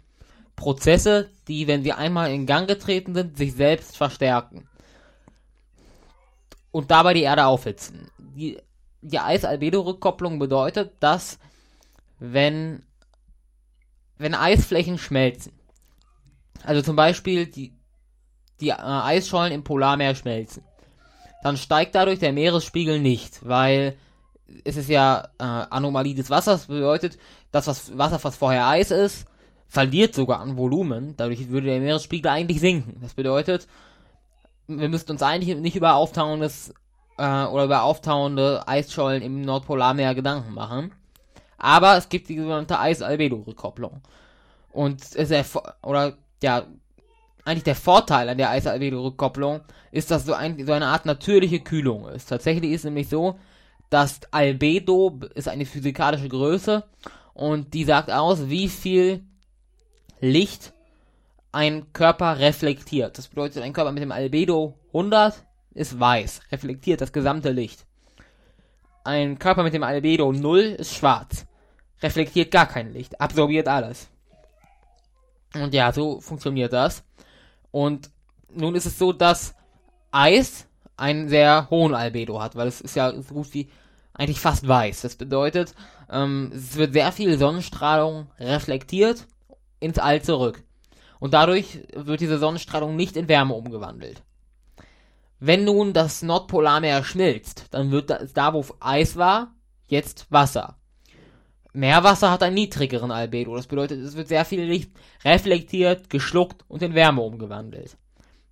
[SPEAKER 2] Prozesse, die, wenn sie einmal in Gang getreten sind, sich selbst verstärken. Und dabei die Erde aufhitzen. Die, die Eis-Albedo-Rückkopplung bedeutet, dass wenn, wenn Eisflächen schmelzen, also zum Beispiel die, die äh, Eisschollen im Polarmeer schmelzen, dann steigt dadurch der Meeresspiegel nicht, weil es ist ja äh, Anomalie des Wassers, bedeutet, dass das Wasser, was vorher Eis ist, verliert sogar an Volumen. Dadurch würde der Meeresspiegel eigentlich sinken. Das bedeutet, wir müssten uns eigentlich nicht über auftauendes äh, oder über auftauende Eisschollen im Nordpolarmeer Gedanken machen. Aber es gibt die sogenannte Eis-Albedo-Rückkopplung. Und es oder ja, eigentlich der Vorteil an der Eis-Albedo-Rückkopplung ist, dass so, ein, so eine Art natürliche Kühlung ist. Tatsächlich ist nämlich so, dass Albedo ist eine physikalische Größe und die sagt aus, wie viel Licht ein Körper reflektiert. Das bedeutet, ein Körper mit dem Albedo 100 ist weiß, reflektiert das gesamte Licht. Ein Körper mit dem Albedo 0 ist schwarz, reflektiert gar kein Licht, absorbiert alles. Und ja, so funktioniert das. Und nun ist es so, dass Eis einen sehr hohen Albedo hat, weil es ist ja so gut wie eigentlich fast weiß. Das bedeutet, ähm, es wird sehr viel Sonnenstrahlung reflektiert ins All zurück. Und dadurch wird diese Sonnenstrahlung nicht in Wärme umgewandelt. Wenn nun das Nordpolarmeer schmilzt, dann wird da, da wo Eis war, jetzt Wasser. Meerwasser hat einen niedrigeren Albedo. Das bedeutet, es wird sehr viel Licht reflektiert, geschluckt und in Wärme umgewandelt.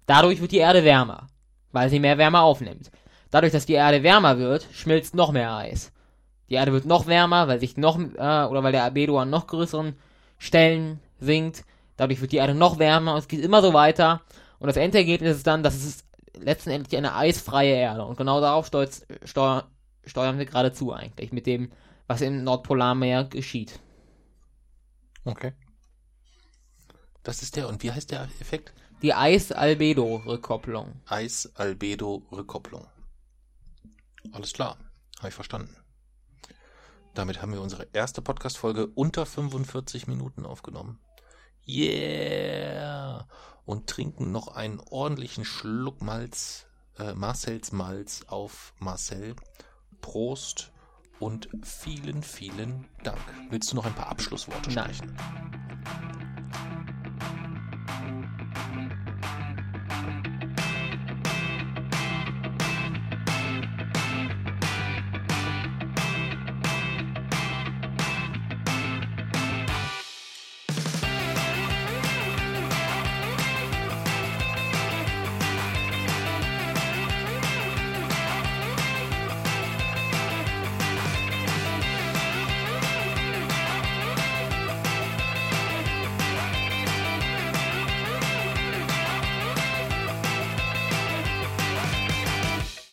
[SPEAKER 2] Dadurch wird die Erde wärmer, weil sie mehr Wärme aufnimmt. Dadurch, dass die Erde wärmer wird, schmilzt noch mehr Eis. Die Erde wird noch wärmer, weil sich noch, äh, oder weil der Albedo an noch größeren Stellen sinkt. Dadurch wird die Erde noch wärmer und es geht immer so weiter. Und das Endergebnis ist dann, dass es letztendlich eine eisfreie Erde. Und genau darauf steuern wir gerade zu eigentlich, mit dem, was im Nordpolarmeer geschieht.
[SPEAKER 1] Okay. Das ist der. Und wie heißt der Effekt?
[SPEAKER 2] Die Eis-Albedo-Rückkopplung.
[SPEAKER 1] Eis-Albedo-Rückkopplung. Alles klar. Habe ich verstanden. Damit haben wir unsere erste Podcast-Folge unter 45 Minuten aufgenommen. Yeah! Und trinken noch einen ordentlichen Schluck Malz, äh, Marcells Malz auf Marcel. Prost und vielen, vielen Dank. Willst du noch ein paar Abschlussworte sprechen? Nein.